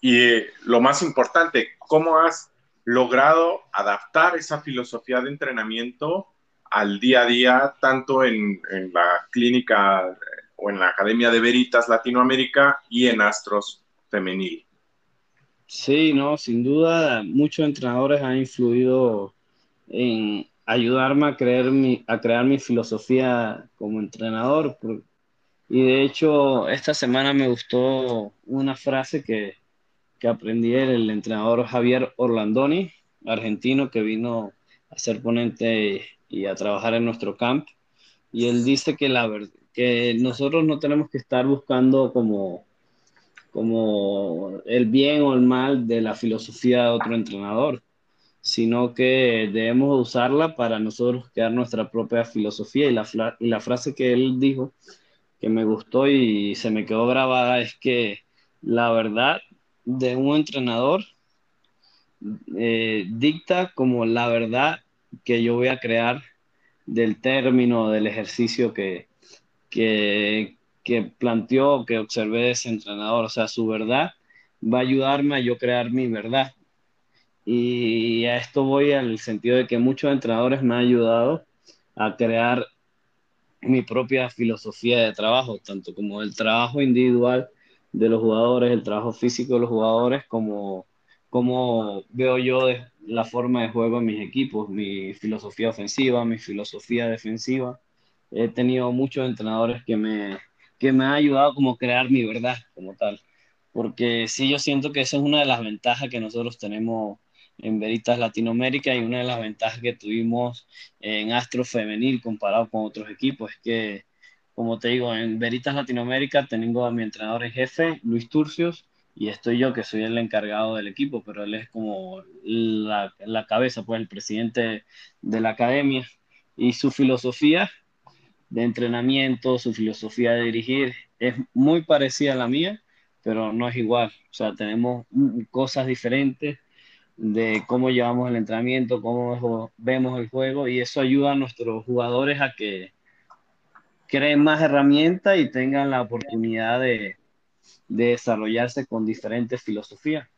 y eh, lo más importante, cómo has logrado adaptar esa filosofía de entrenamiento al día a día, tanto en, en, la clínica eh, o en la Academia de Veritas Latinoamérica y en Astros Femenil. Sí, no, sin duda, muchos entrenadores han influido en ayudarme a, creer mi, a crear mi filosofía como entrenador, y de hecho, esta semana me gustó una frase que, que aprendí del entrenador Javier Orlandoni, argentino, que vino a ser ponente y a trabajar en nuestro camp. Y él dice que, la, que nosotros no tenemos que estar buscando como, como el bien o el mal de la filosofía de otro entrenador, sino que debemos usarla para nosotros crear nuestra propia filosofía. Y la, frase que él dijo que me gustó y se me quedó grabada es que la verdad de un entrenador eh, dicta como la verdad que yo voy a crear del término, del ejercicio que, que, que planteó, que observé de ese entrenador. O sea, su verdad va a ayudarme a yo crear mi verdad. Y a esto voy al sentido de que muchos entrenadores me han ayudado a crear mi propia filosofía de trabajo, tanto como el trabajo individual de los jugadores, el trabajo físico de los jugadores, como, como veo yo la forma de juego en mis equipos, mi filosofía ofensiva, mi filosofía defensiva. He tenido muchos entrenadores que me, que me han ayudado como crear mi verdad como tal, porque sí yo siento que esa es una de las ventajas que nosotros tenemos en Veritas Latinoamérica y una de las ventajas que tuvimos en Astro Femenil comparado con otros equipos. Es que, como te digo, en Veritas Latinoamérica tengo a mi entrenador en jefe, Luis Turcios, y estoy yo que soy el encargado del equipo, pero él es como la, la cabeza, pues el presidente de la academia. Y su filosofía de entrenamiento, su filosofía de dirigir es muy parecida a la mía, pero no es igual. O sea, tenemos cosas diferentes de cómo llevamos el entrenamiento, cómo vemos el juego y eso ayuda a nuestros jugadores a que creen más herramientas y tengan la oportunidad de, desarrollarse con diferentes filosofías.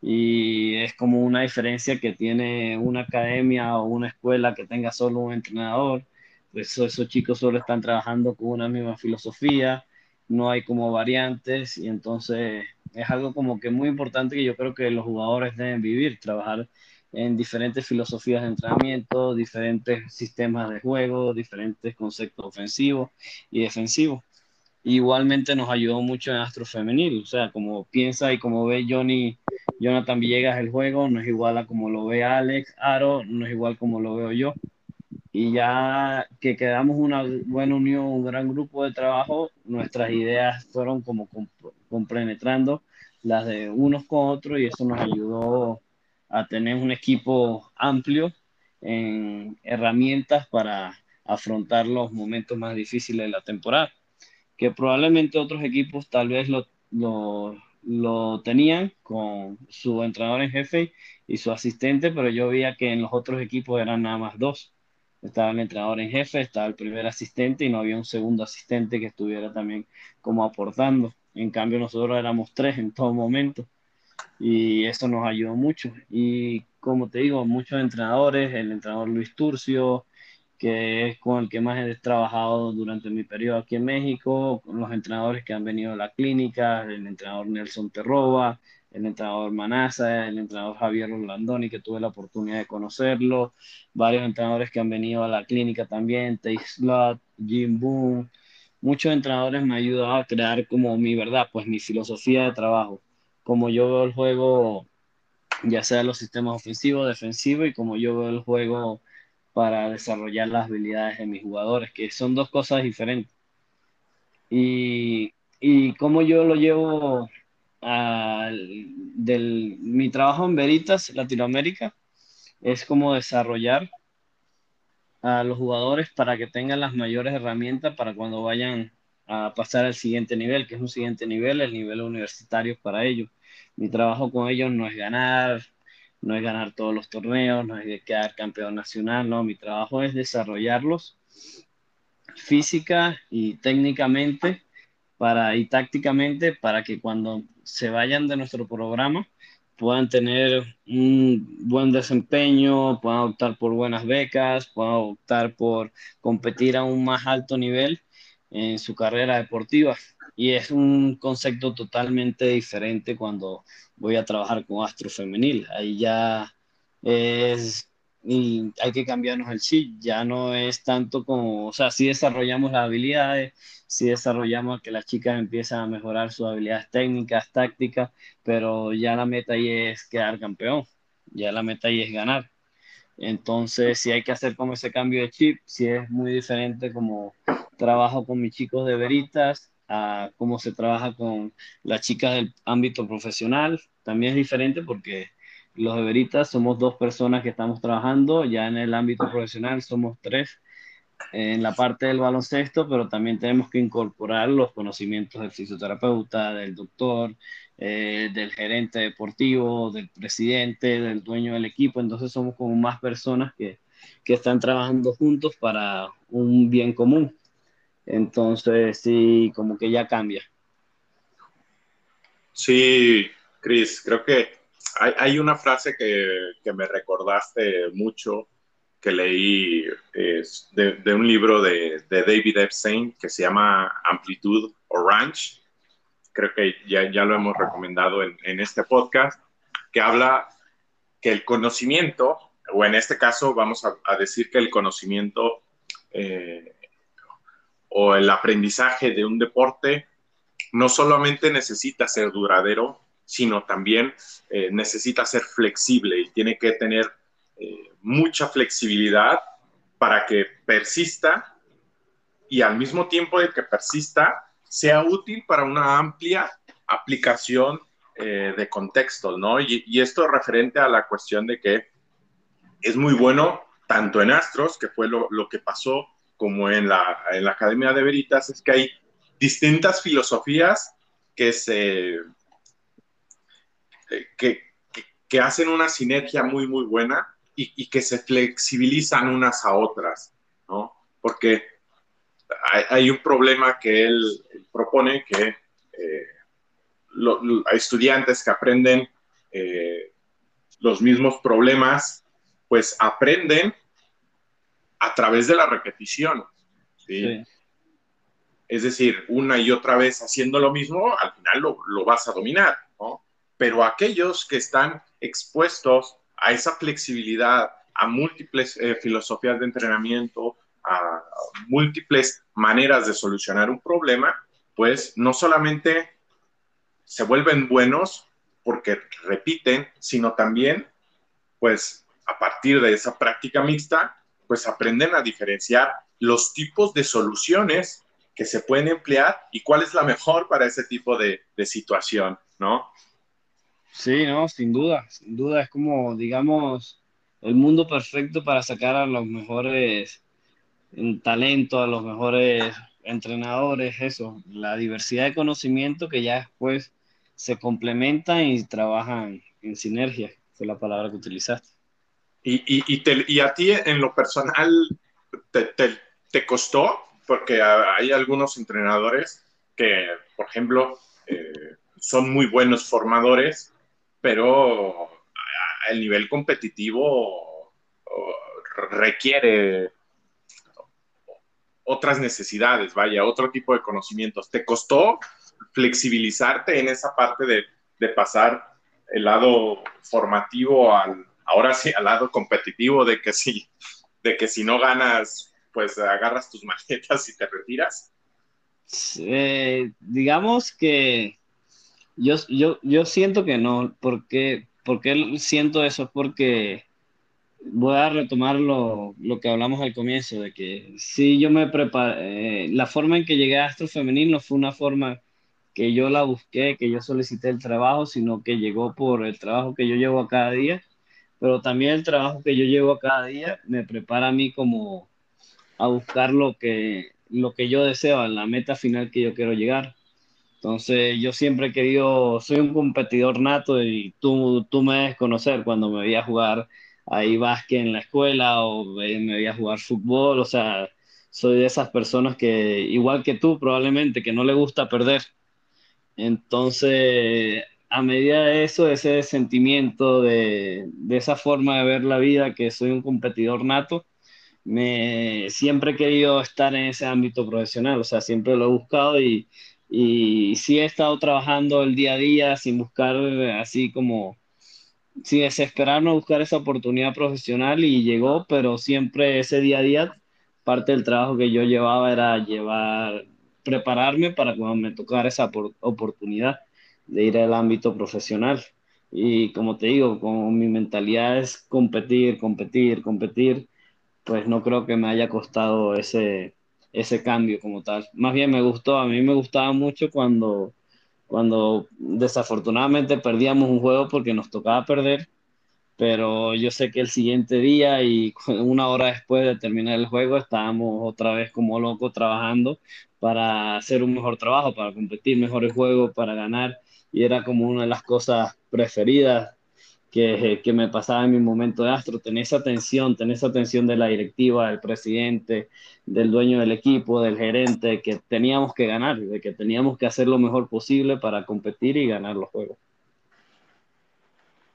Y es como una diferencia que tiene una academia o una escuela que tenga solo un entrenador. Pues esos chicos solo están trabajando con una misma filosofía, no hay como variantes y entonces es algo como que muy importante que yo creo que los jugadores deben vivir, trabajar en diferentes filosofías de entrenamiento, diferentes sistemas de juego, diferentes conceptos ofensivos y defensivos. Igualmente nos ayudó mucho en Astro Femenil, o sea, como piensa y como ve Johnny, Jonathan Villegas el juego, no es igual a como lo ve Alex, Aro, no es igual como lo veo yo. Y ya que quedamos una buena unión, un gran grupo de trabajo, nuestras ideas fueron como compenetrando las de unos con otros y eso nos ayudó a tener un equipo amplio en herramientas para afrontar los momentos más difíciles de la temporada, que probablemente otros equipos tal vez lo, lo, lo tenían con su entrenador en jefe y su asistente, pero yo veía que en los otros equipos eran nada más dos. Estaba el entrenador en jefe, estaba el primer asistente y no había un segundo asistente que estuviera también como aportando. En cambio, nosotros éramos tres en todo momento y eso nos ayudó mucho. Y como te digo, muchos entrenadores, el entrenador Luis Turcio, que es con el que más he trabajado durante mi periodo aquí en México, con los entrenadores que han venido a la clínica, el entrenador Nelson Terroba, el entrenador Manasa, el entrenador Javier Rolandoni, que tuve la oportunidad de conocerlo, varios entrenadores que han venido a la clínica también, Tate Slot, Jim Boone, muchos entrenadores me han ayudado a crear como mi verdad, pues mi filosofía de trabajo, como yo veo el juego, ya sea los sistemas ofensivos, defensivos, y como yo veo el juego para desarrollar las habilidades de mis jugadores, que son dos cosas diferentes. Y, y como yo lo llevo del, mi trabajo en Veritas Latinoamérica, es como desarrollar a los jugadores para que tengan las mayores herramientas para cuando vayan a pasar al siguiente nivel, que es un siguiente nivel, el nivel universitario para ellos. Mi trabajo con ellos no es ganar, no es ganar todos los torneos, no es quedar campeón nacional, no, mi trabajo es desarrollarlos física y técnicamente para, y tácticamente para que cuando se vayan de nuestro programa puedan tener un buen desempeño, puedan optar por buenas becas, puedan optar por competir a un más alto nivel en su carrera deportiva. Y es un concepto totalmente diferente cuando voy a trabajar con Astro Femenil. Ahí ya es, y hay que cambiarnos el chip, ya no es tanto como, o sea, sí desarrollamos las habilidades, sí desarrollamos que las chicas empiezan a mejorar sus habilidades técnicas, tácticas, pero ya la meta ahí es quedar campeón, ya la meta ahí es ganar. Entonces, si hay que hacer como ese cambio de chip, si es muy diferente como trabajo con mis chicos de Veritas, a cómo se trabaja con las chicas del ámbito profesional. También es diferente porque los de somos dos personas que estamos trabajando, ya en el ámbito profesional somos tres en la parte del baloncesto, pero también tenemos que incorporar los conocimientos del fisioterapeuta, del doctor, eh, del gerente deportivo, del presidente, del dueño del equipo. Entonces somos como más personas que, que están trabajando juntos para un bien común. Entonces, sí, como que ya cambia. Sí, Cris, creo que hay, una frase que, me recordaste mucho que leí de, un libro de, David Epstein que se llama Amplitude Orange. Creo que ya, ya lo hemos recomendado en, este podcast, que habla que el conocimiento, o en este caso vamos a, decir que el conocimiento eh, o el aprendizaje de un deporte no solamente necesita ser duradero, sino también eh, necesita ser flexible y tiene que tener eh, mucha flexibilidad para que persista y al mismo tiempo de que persista sea útil para una amplia aplicación eh, de contextos, ¿no? Y, y esto referente a la cuestión de que es muy bueno tanto en Astros, que fue lo, lo que pasó como en la, en la Academia de Veritas, es que hay distintas filosofías que se que, que, hacen una sinergia muy, muy buena y, y, que se flexibilizan unas a otras, ¿no? Porque hay, hay un problema que él, propone que eh, hay estudiantes que aprenden eh, los mismos problemas, pues aprenden a través de la repetición. ¿sí? Es decir, una y otra vez haciendo lo mismo, al final lo, lo vas a dominar. Pero aquellos que están expuestos a esa flexibilidad, a múltiples eh, filosofías de entrenamiento, a múltiples maneras de solucionar un problema, pues no solamente se vuelven buenos porque repiten, sino también, pues a partir de esa práctica mixta, pues aprenden a diferenciar los tipos de soluciones que se pueden emplear y cuál es la mejor para ese tipo de, situación, ¿no? Sí, no, sin duda, sin duda, es como, digamos, el mundo perfecto para sacar a los mejores talento, a los mejores entrenadores, eso, la diversidad de conocimiento que ya después se complementan y trabajan en sinergia, fue la palabra que utilizaste. ¿Y, y, a ti en lo personal te, te, costó? Porque hay algunos entrenadores que, por ejemplo, eh, son muy buenos formadores, pero el nivel competitivo requiere otras necesidades, vaya, otro tipo de conocimientos. ¿Te costó flexibilizarte en esa parte de, pasar el lado formativo al, ahora sí, al lado competitivo de que si, de que si no ganas, pues agarras tus <laughs> maletas y te retiras? Eh, digamos que yo, yo, yo siento que no, porque, porque siento eso, porque voy a retomar lo, que hablamos al comienzo, de que si yo me preparé, eh, la forma en que llegué a Astro Femenino fue una forma que yo la busqué, que yo solicité el trabajo, sino que llegó por el trabajo que yo llevo a cada día, pero también el trabajo que yo llevo a cada día me prepara a mí como a buscar lo que, lo que yo deseo, la meta final que yo quiero llegar. Entonces, yo siempre he querido, soy un competidor nato y tú, tú me debes conocer cuando me veía jugar ahí básquet en la escuela o me veía jugar fútbol, o sea, soy de esas personas que, igual que tú, probablemente, que no le gusta perder. Entonces, a medida de eso, ese sentimiento de, de esa forma de ver la vida, que soy un competidor nato, me siempre he querido estar en ese ámbito profesional, o sea, siempre lo he buscado y, y sí he estado trabajando el día a día sin buscar así como, sin desesperarme a buscar esa oportunidad profesional y llegó, pero siempre ese día a día, parte del trabajo que yo llevaba era llevar, prepararme para cuando me tocara esa oportunidad de ir al ámbito profesional. Y como te digo, como mi mentalidad es competir, competir, competir, pues no creo que me haya costado ese, ese cambio como tal. Más bien me gustó, a mí me gustaba mucho cuando, cuando desafortunadamente perdíamos un juego porque nos tocaba perder, pero yo sé que el siguiente día y <laughs> una hora después de terminar el juego estábamos otra vez como locos trabajando para hacer un mejor trabajo, para competir mejores juegos, para ganar, y era como una de las cosas preferidas que, me pasaba en mi momento de astro, tener esa atención, tener esa atención de la directiva, del presidente, del dueño del equipo, del gerente, que teníamos que ganar, de que teníamos que hacer lo mejor posible para competir y ganar los juegos.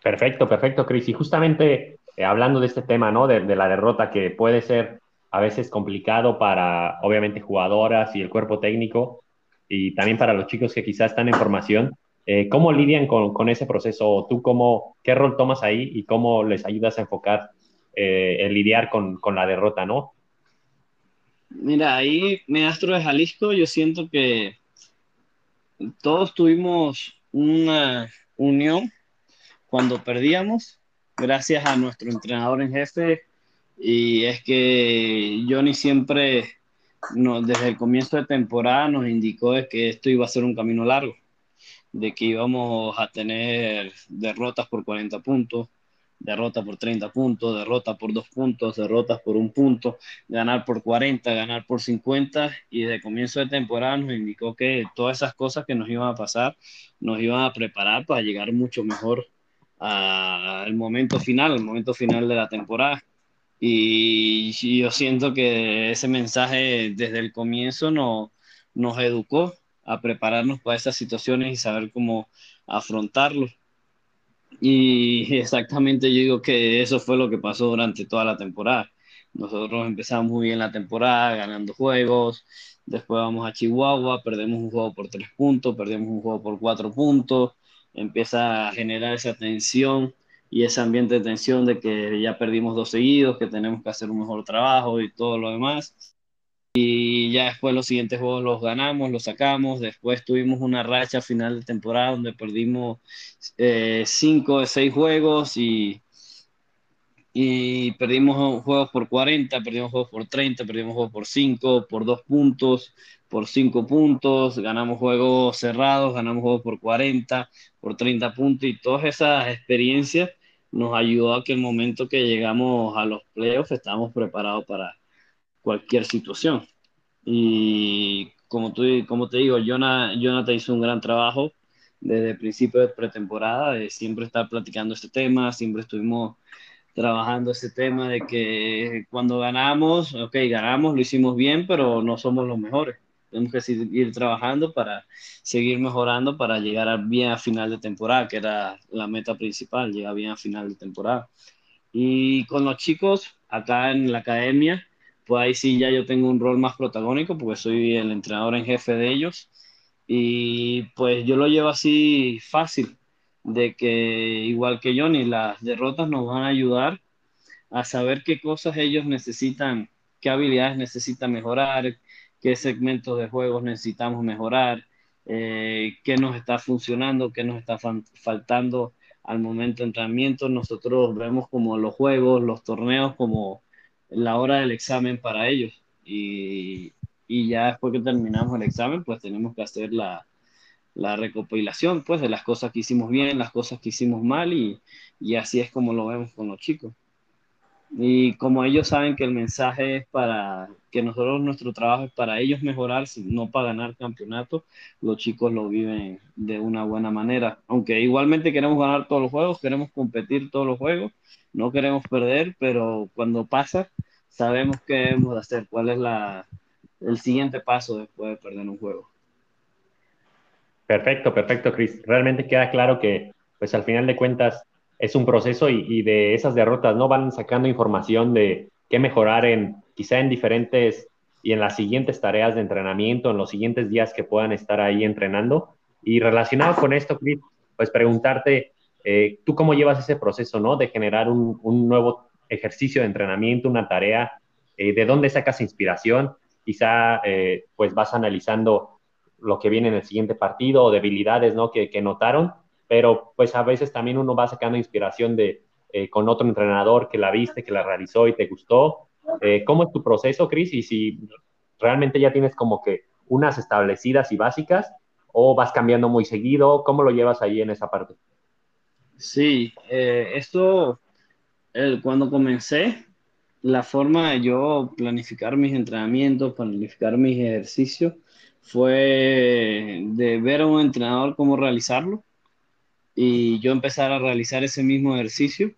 Perfecto, perfecto, Cris. Y justamente eh, hablando de este tema, ¿no? De, la derrota que puede ser a veces complicado para, obviamente, jugadoras y el cuerpo técnico, y también para los chicos que quizás están en formación. Eh, ¿Cómo lidian con, ese proceso? ¿Tú cómo, qué rol tomas ahí y cómo les ayudas a enfocar eh, el lidiar con, la derrota, no? Mira, ahí, Astro de Jalisco, yo siento que todos tuvimos una unión cuando perdíamos, gracias a nuestro entrenador en jefe, y es que Johnny siempre, desde el comienzo de temporada, nos indicó que esto iba a ser un camino largo de que íbamos a tener derrotas por 40 puntos, derrota por 30 puntos, derrota por 2 puntos, derrotas por un punto, ganar por 40, ganar por 50 y de comienzo de temporada nos indicó que todas esas cosas que nos iban a pasar nos iban a preparar para llegar mucho mejor al momento final, al momento final de la temporada. Y, yo siento que ese mensaje desde el comienzo no, nos educó a prepararnos para esas situaciones y saber cómo afrontarlo. Y <laughs> exactamente yo digo que eso fue lo que pasó durante toda la temporada. Nosotros empezamos muy bien la temporada, ganando juegos, después vamos a Chihuahua, perdemos un juego por tres puntos, perdemos un juego por cuatro puntos, empieza a generar esa tensión y ese ambiente de tensión de que ya perdimos dos seguidos, que tenemos que hacer un mejor trabajo y todo lo demás. Y ya después los siguientes juegos los ganamos, los sacamos. Después tuvimos una racha final de temporada donde perdimos eh, cinco de seis juegos y, y perdimos juegos por 40, perdimos juegos por 30, perdimos juegos por 5, por 2 puntos, por 5 puntos, ganamos juegos cerrados, ganamos juegos por 40, por 30 puntos y todas esas experiencias nos ayudó a que el momento que llegamos a los playoffs estábamos preparados para cualquier situación. Y como, tú, como te digo, Jonathan, Jonathan hizo un gran trabajo desde el principio de pretemporada, de siempre estar platicando este tema, siempre estuvimos trabajando este tema de que cuando ganamos, ok, ganamos, lo hicimos bien, pero no somos los mejores. Tenemos que seguir trabajando para seguir mejorando para llegar bien a final de temporada, que era la meta principal, llegar bien a final de temporada. Y con los chicos acá en la academia, pues ahí sí ya yo tengo un rol más protagónico porque soy el entrenador en jefe de ellos y pues yo lo llevo así fácil, de que igual que Johnny, las derrotas nos van a ayudar a saber qué cosas ellos necesitan, qué habilidades necesitan mejorar, qué segmentos de juegos necesitamos mejorar, eh, qué nos está funcionando, qué nos está faltando al momento de entrenamiento. Nosotros vemos como los juegos, los torneos como la hora del examen para ellos. Y, y ya después que terminamos el examen, pues tenemos que hacer la, la recopilación, pues, de las cosas que hicimos bien, las cosas que hicimos mal, y, y así es como lo vemos con los chicos. Y como ellos saben que el mensaje es para que nosotros, nuestro trabajo es para ellos mejorar, no para ganar campeonato, los chicos lo viven de una buena manera. Aunque igualmente queremos ganar todos los juegos, queremos competir todos los juegos, no queremos perder, pero cuando pasa, sabemos qué debemos hacer, cuál es la, el siguiente paso después de perder un juego. Perfecto, perfecto, Chris. Realmente queda claro que, pues al final de cuentas, es un proceso y, de esas derrotas, ¿no? Van sacando información de qué mejorar en, quizá en diferentes y en las siguientes tareas de entrenamiento, en los siguientes días que puedan estar ahí entrenando. Y relacionado con esto, Chris, pues preguntarte, eh, ¿tú cómo llevas ese proceso, ¿no? De generar un, nuevo ejercicio de entrenamiento, una tarea, eh, ¿de dónde sacas inspiración? Quizá, eh, pues vas analizando lo que viene en el siguiente partido o debilidades, ¿no? Que, que notaron pero pues a veces también uno va sacando inspiración de, eh, con otro entrenador que la viste, que la realizó y te gustó. Eh, ¿Cómo es tu proceso, Cris? Y si realmente ya tienes como que unas establecidas y básicas o vas cambiando muy seguido, ¿cómo lo llevas ahí en esa parte? Sí, eh, esto, cuando comencé, la forma de yo planificar mis entrenamientos, planificar mis ejercicios, fue de ver a un entrenador cómo realizarlo y yo empezar a realizar ese mismo ejercicio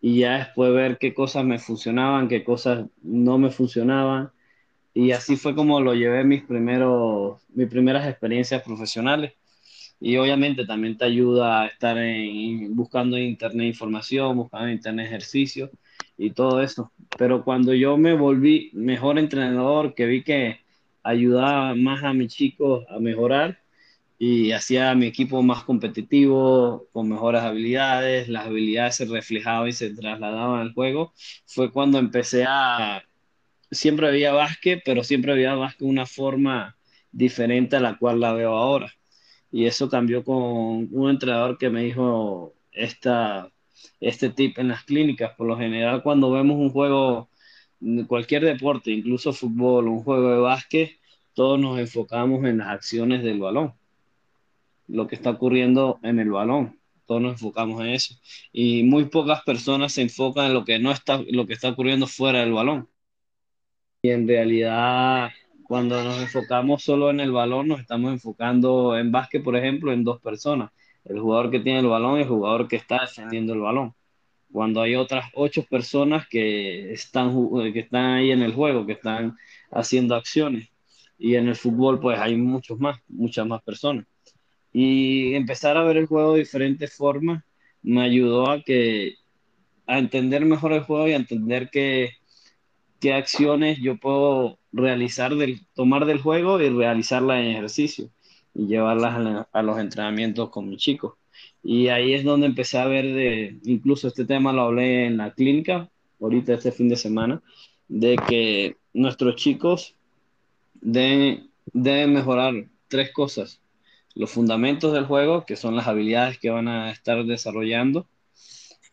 y ya después ver qué cosas me funcionaban, qué cosas no me funcionaban. Y así fue como lo llevé mis, primeros, mis primeras experiencias profesionales. Y obviamente también te ayuda a estar en, buscando en internet información, buscando en internet ejercicio y todo eso. Pero cuando yo me volví mejor entrenador, que vi que ayudaba más a mis chicos a mejorar, y hacía mi equipo más competitivo, con mejores habilidades, las habilidades se reflejaban y se trasladaban al juego, fue cuando empecé a, siempre había básquet, pero siempre había básquet una forma diferente a la cual la veo ahora. Y eso cambió con un entrenador que me dijo esta, este tip en las clínicas. Por lo general, cuando vemos un juego, cualquier deporte, incluso fútbol, un juego de básquet, todos nos enfocamos en las acciones del balón lo que está ocurriendo en el balón. Todos nos enfocamos en eso. Y muy pocas personas se enfocan en lo que no está, lo que está ocurriendo fuera del balón. Y en realidad, cuando nos enfocamos solo en el balón, nos estamos enfocando en básquet, por ejemplo, en dos personas. El jugador que tiene el balón y el jugador que está defendiendo el balón. Cuando hay otras ocho personas que están, que están ahí en el juego, que están haciendo acciones. Y en el fútbol, pues hay muchos más, muchas más personas y empezar a ver el juego de diferentes formas me ayudó a que a entender mejor el juego y a entender qué, qué acciones yo puedo realizar del tomar del juego y realizarlas en ejercicio y llevarlas a, los entrenamientos con mis chicos y ahí es donde empecé a ver de incluso este tema lo hablé en la clínica ahorita este fin de semana de que nuestros chicos deben, deben mejorar tres cosas los fundamentos del juego, que son las habilidades que van a estar desarrollando.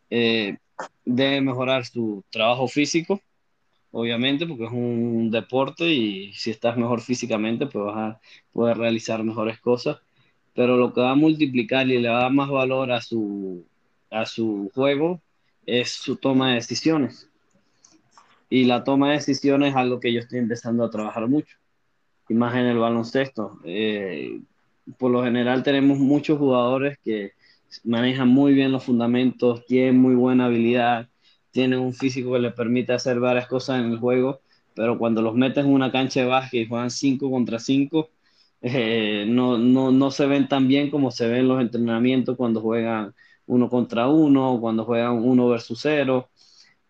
Eh, debe mejorar su trabajo físico, obviamente, porque es un deporte y si estás mejor físicamente, pues vas a poder realizar mejores cosas. Pero lo que va a multiplicar y le va a dar más valor a su, a su juego es su toma de decisiones. y la toma de decisiones es algo que yo estoy empezando a trabajar mucho, y más en el baloncesto. Eh, por lo general tenemos muchos jugadores que manejan muy bien los fundamentos, tienen muy buena habilidad, tienen un físico que les permite hacer varias cosas en el juego, pero cuando los metes en una cancha de básquet y juegan 5 contra 5, eh, no, no, no, se ven tan bien como se ven los entrenamientos cuando juegan uno contra uno, cuando juegan uno versus cero,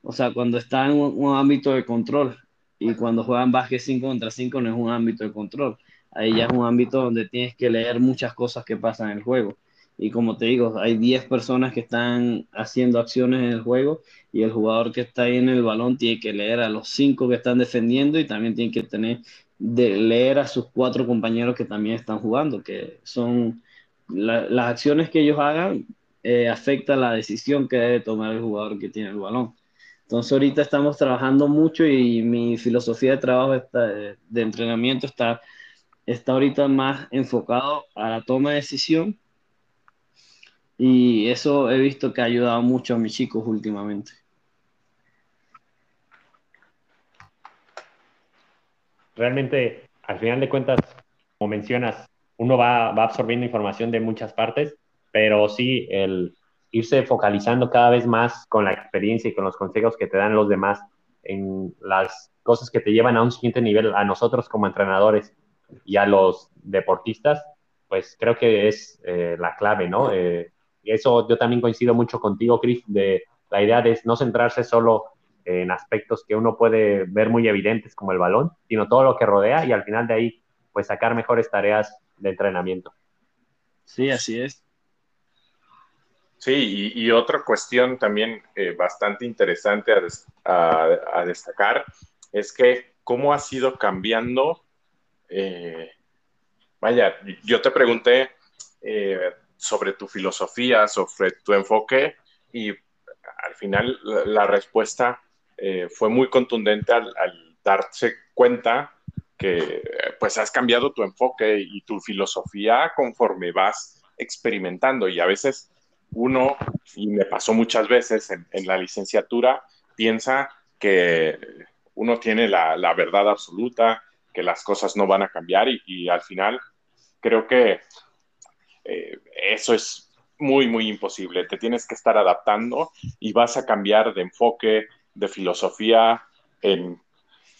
o sea, cuando están en un, ámbito de control. Y cuando juegan básquet 5 contra 5 no es un ámbito de control, ahí ya es un ámbito donde tienes que leer muchas cosas que pasan en el juego. Y como te digo, hay 10 personas que están haciendo acciones en el juego y el jugador que está ahí en el balón tiene que leer a los 5 que están defendiendo y también tiene que tener de leer a sus cuatro compañeros que también están jugando, que son las acciones que ellos hagan eh, afecta la decisión que debe tomar el jugador que tiene el balón. Entonces ahorita estamos trabajando mucho y mi filosofía de trabajo está, de entrenamiento está, está ahorita más enfocado a la toma de decisión y eso he visto que ha ayudado mucho a mis chicos últimamente. Realmente, al final de cuentas, como mencionas, uno va, absorbiendo información de muchas partes, pero sí el irse focalizando cada vez más con la experiencia y con los consejos que te dan los demás en las cosas que te llevan a un siguiente nivel, a nosotros como entrenadores y a los deportistas, pues creo que es eh, la clave, ¿no? Eh, y eso yo también coincido mucho contigo, Chris, de la idea de no centrarse solo en aspectos que uno puede ver muy evidentes como el balón, sino todo lo que rodea y al final de ahí, pues sacar mejores tareas de entrenamiento. Sí, así es. Sí, y, otra cuestión también eh, bastante interesante a, destacar es que cómo ha sido cambiando, eh, vaya, yo te pregunté eh, sobre tu filosofía, sobre tu enfoque y al final la, respuesta eh, fue muy contundente al, darse cuenta que pues has cambiado tu enfoque y tu filosofía conforme vas experimentando. Y a veces uno, y me pasó muchas veces en, la licenciatura, piensa que uno tiene la, verdad absoluta, que las cosas no van a cambiar y al final creo que eh, eso es muy, muy imposible. Te tienes que estar adaptando y vas a cambiar de enfoque, de filosofía en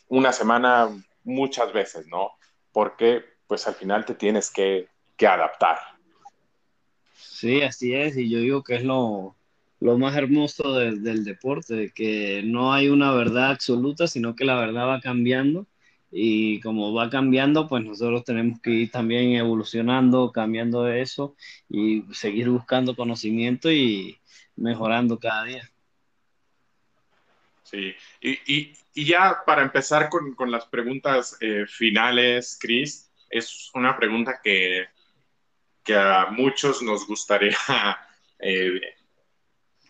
una semana muchas veces, ¿no? Porque pues al final te tienes que, adaptar. Sí, así es, y yo digo que es lo, más hermoso del deporte, que no hay una verdad absoluta, sino que la verdad va cambiando y como va cambiando, pues nosotros tenemos que ir también evolucionando, cambiando eso y seguir buscando conocimiento y mejorando cada día. Sí, y, ya para empezar con, las preguntas eh, finales, Chris, es una pregunta que, que a muchos nos gustaría, <laughs> eh,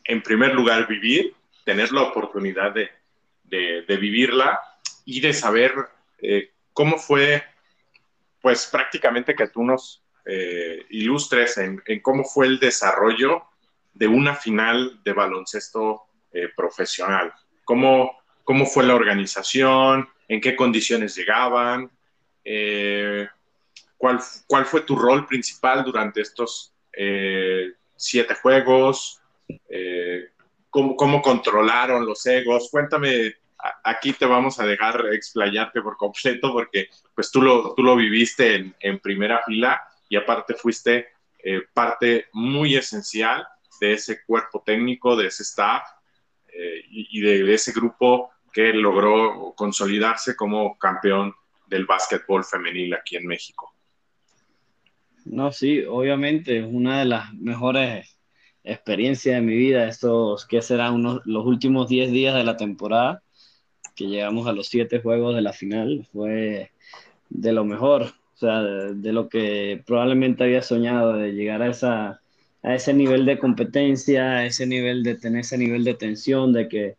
en primer lugar, vivir, tener la oportunidad de, de vivirla y de saber eh, ¿cómo fue, pues prácticamente que tú nos eh, ilustres en, cómo fue el desarrollo de una final de baloncesto eh, profesional? ¿Cómo, ¿Cómo fue la organización? ¿En qué condiciones llegaban? ¿cuál, ¿Cuál fue tu rol principal durante estos siete juegos? ¿cómo, ¿Cómo controlaron los egos? Cuéntame aquí te vamos a dejar explayarte por completo porque pues tú lo, tú lo viviste en, primera fila y aparte fuiste eh, parte muy esencial de ese cuerpo técnico, de ese staff eh, y, de, ese grupo que logró consolidarse como campeón del básquetbol femenil aquí en México. No, sí, obviamente es una de las mejores experiencias de mi vida, estos que serán unos, los últimos 10 días de la temporada que llegamos a los siete juegos de la final, fue de lo mejor, o sea, de, lo que probablemente había soñado, de llegar a, esa, a ese nivel de competencia, a ese nivel de tener ese nivel de tensión, de que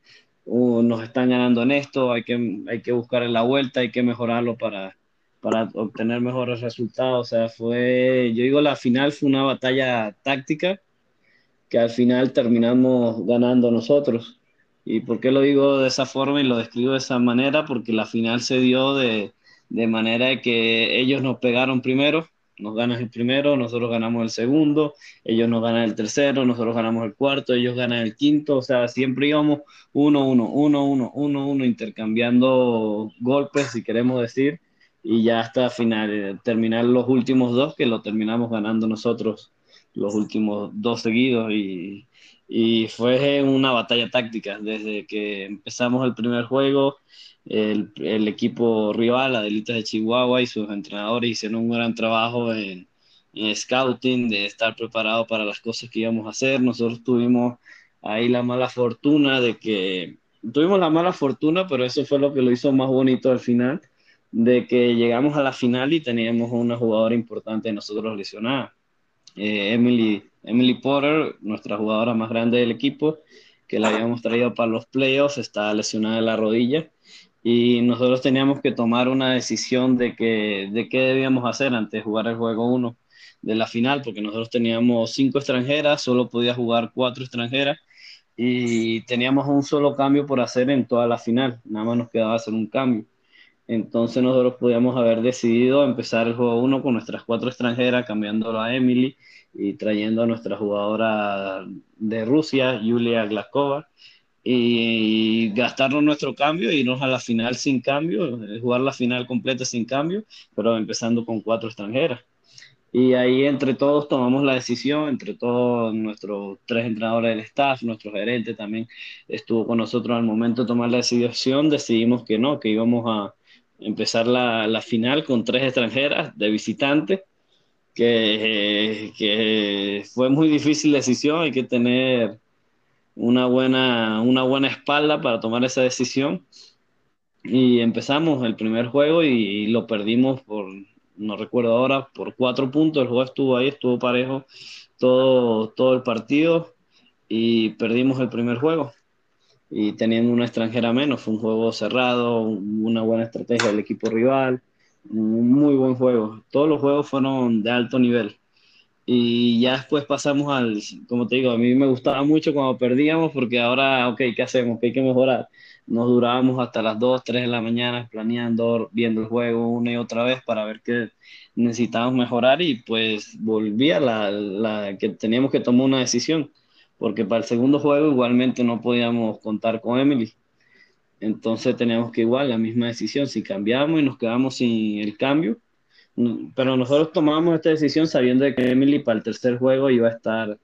uh, nos están ganando en esto, hay que, hay que buscar la vuelta, hay que mejorarlo para, para obtener mejores resultados. O sea, fue, yo digo, la final fue una batalla táctica que al final terminamos ganando nosotros ¿Y por qué lo digo de esa forma y lo describo de esa manera? Porque la final se dio de, de manera que ellos nos pegaron primero, nos ganan el primero, nosotros ganamos el segundo, ellos nos ganan el tercero, nosotros ganamos el cuarto, ellos ganan el quinto, o sea, siempre íbamos uno, uno, uno, uno, uno, uno, intercambiando golpes, si queremos decir, y ya hasta final, eh, terminar los últimos dos, que lo terminamos ganando nosotros los últimos dos seguidos, y, y fue una batalla táctica, desde que empezamos el primer juego, el, el, equipo rival, Adelitas de Chihuahua y sus entrenadores hicieron un gran trabajo en, en, scouting, de estar preparado para las cosas que íbamos a hacer. Nosotros tuvimos ahí la mala fortuna de que, tuvimos la mala fortuna, pero eso fue lo que lo hizo más bonito al final, de que llegamos a la final y teníamos una jugadora importante de nosotros lesionada. Eh, Emily, Emily Porter, nuestra jugadora más grande del equipo, que la habíamos traído para los playoffs, está lesionada de la rodilla y nosotros teníamos que tomar una decisión de, qué debíamos hacer antes de jugar el juego 1 de la final, porque nosotros teníamos cinco extranjeras, solo podía jugar cuatro extranjeras y teníamos un solo cambio por hacer en toda la final, nada más nos quedaba hacer un cambio. Entonces nosotros podíamos haber decidido empezar el juego 1 con nuestras cuatro extranjeras, cambiándolo a Emily y trayendo a nuestra jugadora de Rusia, Yulia Glaskova, y gastarnos nuestro cambio irnos a la final sin cambio, jugar la final completa sin cambio, pero empezando con cuatro extranjeras. Y ahí entre todos tomamos la decisión, entre todos nuestros tres entrenadores del staff, nuestro gerente también estuvo con nosotros al momento de tomar la decisión, decidimos que no, que íbamos a empezar la, la final con tres extranjeras de visitante, que, que fue muy difícil decisión, hay que tener una buena, una buena espalda para tomar esa decisión. Y empezamos el primer juego y, lo perdimos por, no recuerdo ahora, por cuatro puntos. El juego estuvo ahí, estuvo parejo todo, todo el partido y perdimos el primer juego. Y teniendo una extranjera menos, fue un juego cerrado, una buena estrategia del equipo rival, un muy buen juego. Todos los juegos fueron de alto nivel. Y ya después pasamos al, como te digo, a mí me gustaba mucho cuando perdíamos porque ahora, ok, ¿qué hacemos? ¿Qué hay que mejorar? Nos durábamos hasta las 2, 3 de la mañana planeando, viendo el juego una y otra vez para ver qué necesitábamos mejorar y pues volvía la, la que teníamos que tomar una decisión porque para el segundo juego igualmente no podíamos contar con Emily. Entonces teníamos que igual la misma decisión, si cambiamos y nos quedamos sin el cambio, pero nosotros tomamos esta decisión sabiendo que Emily para el tercer juego iba a estar,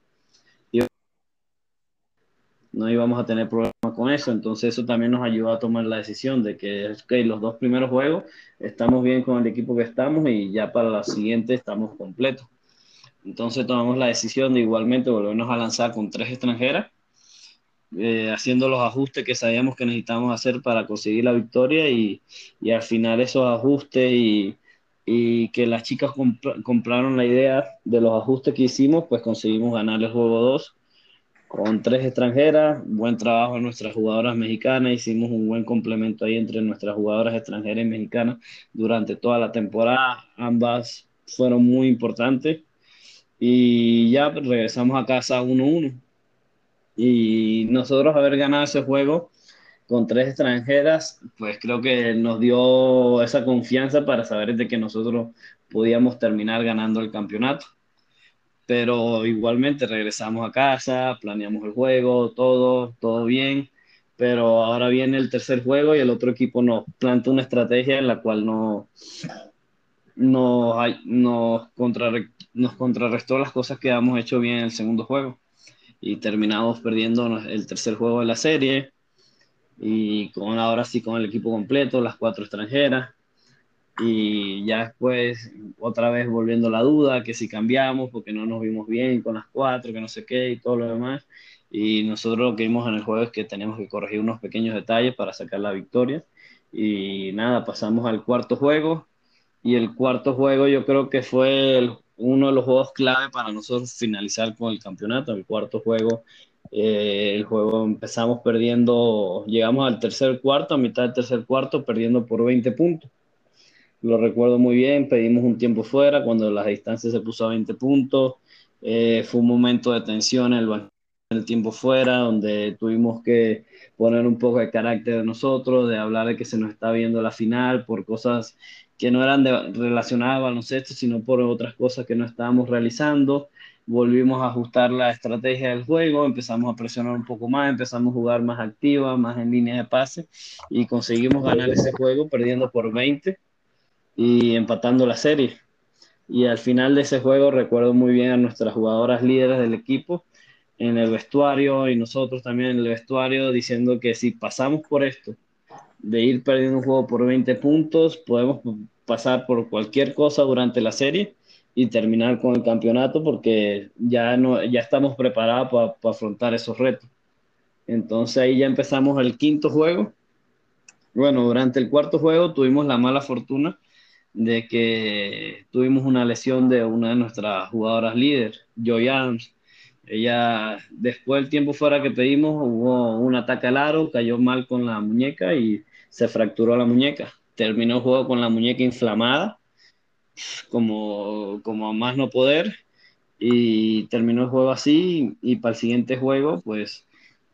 no íbamos a tener problemas con eso, entonces eso también nos ayudó a tomar la decisión de que okay, los dos primeros juegos estamos bien con el equipo que estamos y ya para la siguiente estamos completos. Entonces tomamos la decisión de igualmente volvernos a lanzar con tres extranjeras, eh, haciendo los ajustes que sabíamos que necesitábamos hacer para conseguir la victoria y, y al final esos ajustes y, y que las chicas compraron la idea de los ajustes que hicimos, pues conseguimos ganar el juego 2 con tres extranjeras, buen trabajo nuestras jugadoras mexicanas, hicimos un buen complemento ahí entre nuestras jugadoras extranjeras y mexicanas durante toda la temporada, ambas fueron muy importantes y ya regresamos a casa 1-1 y nosotros haber ganado ese juego con tres extranjeras, pues creo que nos dio esa confianza para saber de que nosotros podíamos terminar ganando el campeonato. Pero igualmente regresamos a casa, planeamos el juego, todo, todo bien. Pero ahora viene el tercer juego y el otro equipo nos planta una estrategia en la cual no, no, nos, nos contrarrestó las cosas que habíamos hecho bien en el segundo juego. Y terminamos perdiendo el tercer juego de la serie y con ahora sí con el equipo completo, las cuatro extranjeras. Y ya después, otra vez volviendo la duda, que si cambiamos porque no nos vimos bien con las cuatro, que no sé qué y todo lo demás. Y nosotros lo que vimos en el juego es que tenemos que corregir unos pequeños detalles para sacar la victoria. Y nada, pasamos al cuarto juego. Y el cuarto juego yo creo que fue uno de los juegos clave para nosotros finalizar con el campeonato. El cuarto juego eh, el juego empezamos perdiendo, llegamos al tercer cuarto, a mitad del tercer cuarto, perdiendo por 20 puntos. Lo recuerdo muy bien, pedimos un tiempo fuera cuando la distancia se puso a 20 puntos. Eh, fue un momento de tensión en el el tiempo fuera, donde tuvimos que poner un poco de carácter de nosotros, de hablar de que se nos está viendo la final por cosas que no eran relacionadas al baloncesto, sino por otras cosas que no estábamos realizando. Volvimos a ajustar la estrategia del juego, empezamos a presionar un poco más, empezamos a jugar más activa, más en línea de pase y conseguimos ganar ese juego perdiendo por 20 y empatando la serie. Y al final de ese juego recuerdo muy bien a nuestras jugadoras líderes del equipo en el vestuario y nosotros también en el vestuario diciendo que si pasamos por esto, de ir perdiendo un juego por 20 puntos, podemos pasar por cualquier cosa durante la serie y terminar con el campeonato porque ya, no, ya estamos preparados para afrontar esos retos. Entonces ahí ya empezamos el quinto juego. Bueno, durante el cuarto juego tuvimos la mala fortuna de que tuvimos una lesión de una de nuestras jugadoras líder, Joy Adams, ella, después del tiempo fuera que pedimos, hubo un ataque al aro, cayó mal con la muñeca y se fracturó la muñeca. Terminó el juego con la muñeca inflamada, como, como a más no poder, y terminó el juego así. Y, para el siguiente juego, pues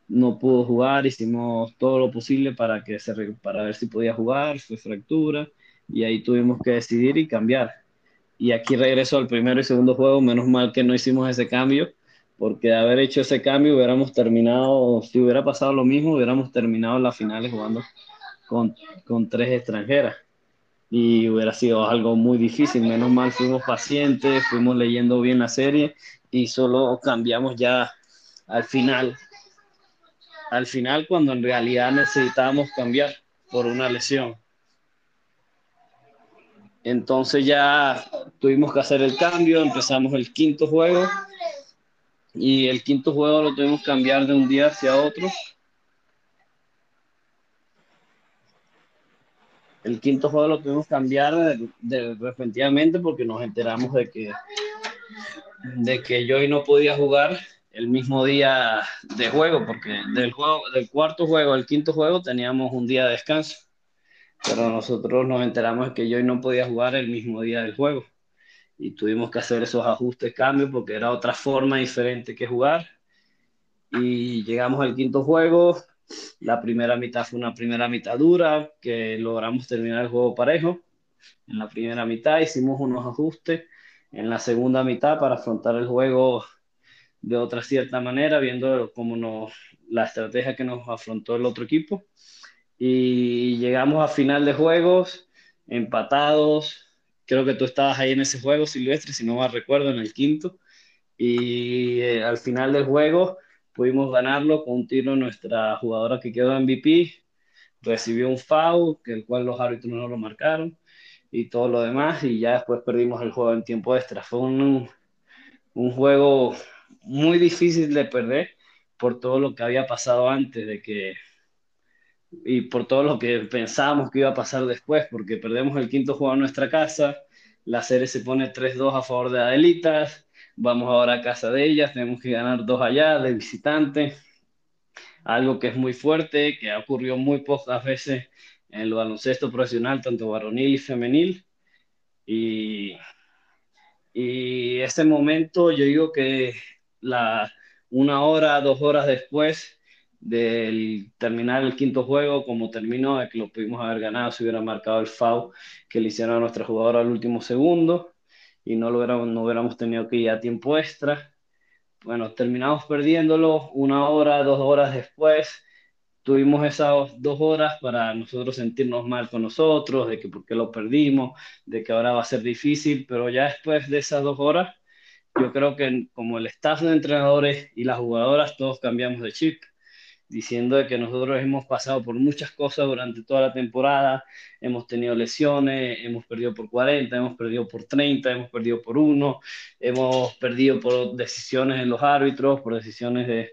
no pudo jugar, hicimos todo lo posible para, que se, para ver si podía jugar, fue fractura, y ahí tuvimos que decidir y cambiar. Y aquí regreso al primero y segundo juego, menos mal que no hicimos ese cambio porque de haber hecho ese cambio hubiéramos terminado, si hubiera pasado lo mismo, hubiéramos terminado las finales jugando con, con tres extranjeras y hubiera sido algo muy difícil. Menos mal fuimos pacientes, fuimos leyendo bien la serie y solo cambiamos ya al final. Al final cuando en realidad necesitábamos cambiar por una lesión. Entonces ya tuvimos que hacer el cambio, empezamos el quinto juego y el quinto juego lo tuvimos que cambiar de un día hacia otro. El quinto juego lo tuvimos que cambiar de, repentinamente porque nos enteramos de que, de que yo no podía jugar el mismo día de juego, porque del, juego, del cuarto juego al quinto juego teníamos un día de descanso, pero nosotros nos enteramos de que yo no podía jugar el mismo día del juego y tuvimos que hacer esos ajustes, cambios, porque era otra forma diferente que jugar. Y llegamos al quinto juego. La primera mitad fue una primera mitad dura, que logramos terminar el juego parejo. En la primera mitad hicimos unos ajustes. En la segunda mitad, para afrontar el juego de otra cierta manera, viendo cómo nos, la estrategia que nos afrontó el otro equipo. Y llegamos a final de juegos, empatados, Creo que tú estabas ahí en ese juego, Silvestre, si no mal recuerdo, en el quinto. Y eh, al final del juego pudimos ganarlo con un tiro nuestra jugadora que quedó MVP. Recibió un foul, que el cual los árbitros no lo marcaron, y todo lo demás. Y ya después perdimos el juego en tiempo extra. Fue un, un juego muy difícil de perder por todo lo que había pasado antes de que y por todo lo que pensábamos que iba a pasar después, porque perdemos el quinto juego en nuestra casa, la serie se pone 3-2 a favor de Adelitas, vamos ahora a casa de ellas, tenemos que ganar dos allá de visitante, algo que es muy fuerte, que ha ocurrido muy pocas veces en el baloncesto profesional, tanto varonil y femenil. Y, y ese momento yo digo que una hora, dos horas después, del terminar el quinto juego, como terminó, de que lo pudimos haber ganado, si hubiera marcado el FAU que le hicieron a nuestra jugadora al último segundo y no, lo hubiéramos, no hubiéramos tenido que ir a tiempo extra. Bueno, terminamos perdiéndolo una hora, dos horas después. Tuvimos esas dos horas para nosotros sentirnos mal con nosotros, de que por qué lo perdimos, de que ahora va a ser difícil, pero ya después de esas dos horas, yo creo que como el staff de entrenadores y las jugadoras, todos cambiamos de chip diciendo de que nosotros hemos pasado por muchas cosas durante toda la temporada, hemos tenido lesiones, hemos perdido por 40, hemos perdido por 30, hemos perdido por 1, hemos perdido por decisiones en los árbitros, por decisiones de,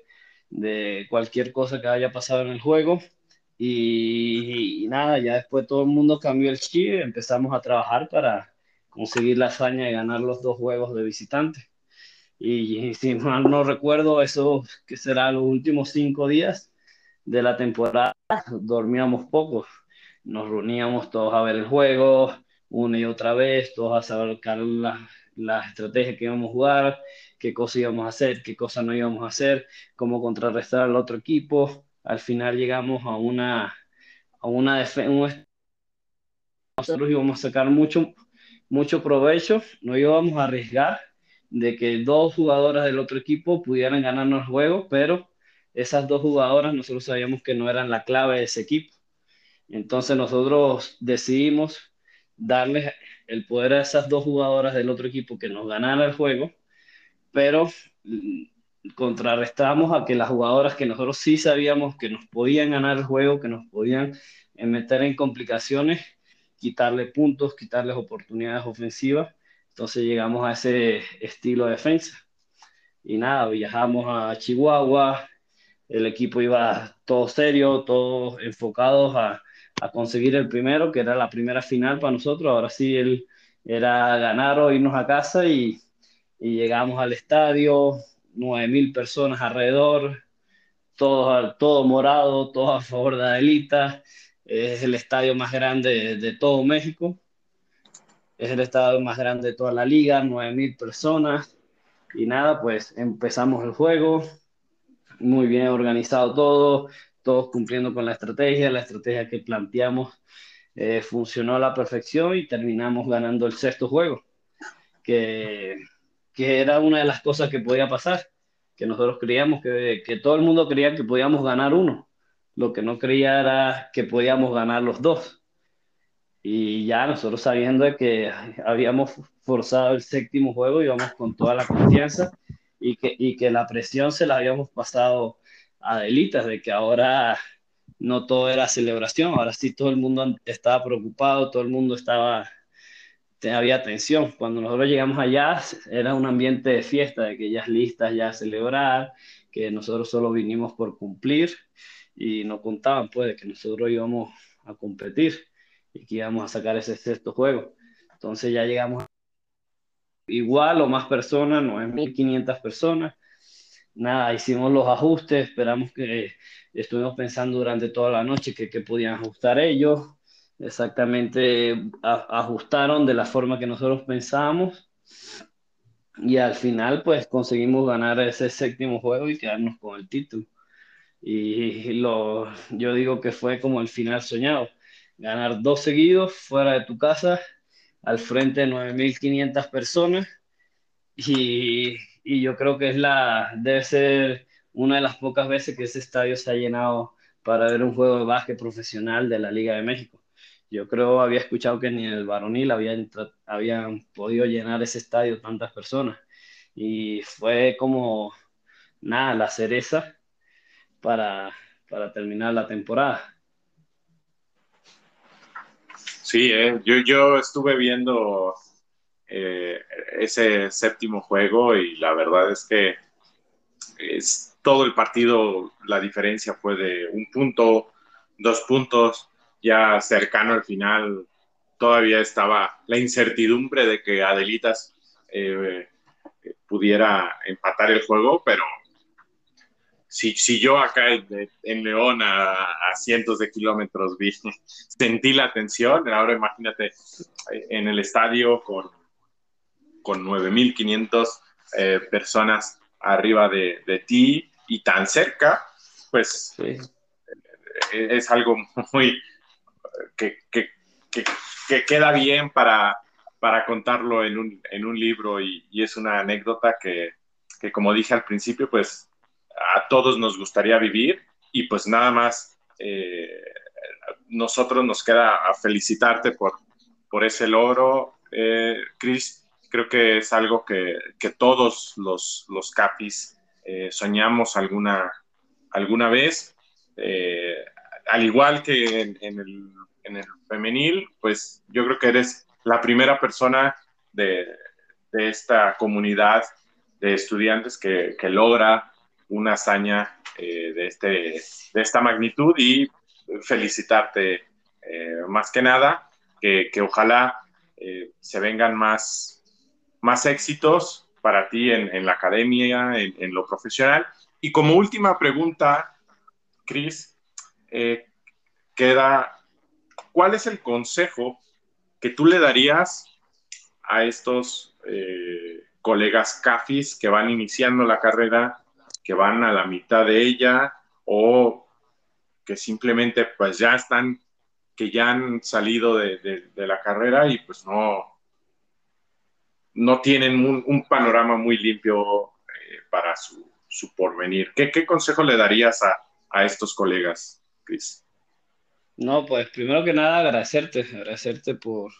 de cualquier cosa que haya pasado en el juego. Y, y, nada, ya después todo el mundo cambió el chip, empezamos a trabajar para conseguir la hazaña de ganar los dos juegos de visitante. Y si mal no recuerdo, eso que será los últimos cinco días de la temporada, dormíamos poco. Nos reuníamos todos a ver el juego, una y otra vez, todos a sacar la estrategia que íbamos a jugar, qué cosa íbamos a hacer, qué cosa no íbamos a hacer, cómo contrarrestar al otro equipo. Al final llegamos a una, a una defensa. Nosotros íbamos a sacar mucho, mucho provecho, no íbamos a arriesgar de que dos jugadoras del otro equipo pudieran ganarnos el juego, pero esas dos jugadoras nosotros sabíamos que no eran la clave de ese equipo. Entonces nosotros decidimos darles el poder a esas dos jugadoras del otro equipo que nos ganaran el juego, pero mm, contrarrestamos a que las jugadoras que nosotros sí sabíamos que nos podían ganar el juego, que nos podían eh, meter en complicaciones, quitarle puntos, quitarles oportunidades ofensivas. Entonces llegamos a ese estilo de defensa. Y nada, viajamos a Chihuahua, el equipo iba todo serio, todos enfocados a, a, conseguir el primero, que era la primera final para nosotros. Ahora sí, él era ganar o irnos a casa y, y llegamos al estadio, 9.000 personas alrededor, todo, todo morado, todo a favor de Adelita. Es el estadio más grande de, de todo México. Es el estadio más grande de toda la liga, 9.000 personas. Y nada, pues empezamos el juego muy bien organizado todo, todos cumpliendo con la estrategia, la estrategia que planteamos eh, funcionó a la perfección y terminamos ganando el sexto juego, que, que, era una de las cosas que podía pasar, que nosotros creíamos que, que todo el mundo creía que podíamos ganar uno, lo que no creía era que podíamos ganar los dos. Y ya nosotros sabiendo que habíamos forzado el séptimo juego, íbamos con toda la confianza y que, y que la presión se la habíamos pasado a Delitas, de que ahora no todo era celebración, ahora sí todo el mundo estaba preocupado, todo el mundo estaba, había tensión. Cuando nosotros llegamos allá era un ambiente de fiesta, de que ya listas ya a celebrar, que nosotros solo vinimos por cumplir y no contaban pues de que nosotros íbamos a competir y que íbamos a sacar ese sexto juego. Entonces ya llegamos igual o más personas, 9.500 personas. Nada, hicimos los ajustes, esperamos que estuvimos pensando durante toda la noche que, que podían ajustar ellos. Exactamente ajustaron de la forma que nosotros pensábamos. Y al final, pues conseguimos ganar ese séptimo juego y quedarnos con el título. Y lo, yo digo que fue como el final soñado. Ganar dos seguidos fuera de tu casa al frente de 9.500 personas y, yo creo que es la, debe ser una de las pocas veces que ese estadio se ha llenado para ver un juego de básquet profesional de la Liga de México. Yo creo, había escuchado que ni el varonil había, habían podido llenar ese estadio tantas personas y fue como, nada, la cereza para, para terminar la temporada. Sí, eh, yo, yo estuve viendo eh, ese séptimo juego y la verdad es que es, todo el partido, la diferencia fue de un punto, dos puntos, ya cercano al final, todavía estaba la incertidumbre de que Adelitas eh, pudiera empatar el juego, pero si, si yo acá en, León a, cientos de kilómetros vi, <laughs> sentí la tensión, ahora imagínate en el estadio con, con 9.500 eh, personas arriba de, de, ti y tan cerca, pues eh, es algo muy que, que, que, queda bien para, para contarlo en un, en un libro y, y, es una anécdota que, que, como dije al principio, pues a todos nos gustaría vivir y pues nada más eh, nosotros nos queda felicitarte por, por ese logro, eh, Chris. Creo que es algo que, que todos los, los capis eh, soñamos alguna, alguna vez. al igual que en, el, en, el, femenil, pues yo creo que eres la primera persona de, de esta comunidad de estudiantes que, que logra una hazaña eh, de, este, de esta magnitud y felicitarte eh, más que nada, que, que ojalá eh, se vengan más, más éxitos para ti en, en la academia, en, en, lo profesional. Y como última pregunta, Cris, queda, ¿cuál es el consejo que tú le darías a estos colegas CAFIS que van iniciando la carrera, que van a la mitad de ella o que simplemente pues ya están, que ya han salido de, la carrera y pues no, no tienen un, panorama muy limpio eh, para su, porvenir. ¿Qué, consejo le darías a, a estos colegas, Cris? No, pues primero que nada agradecerte, agradecerte por,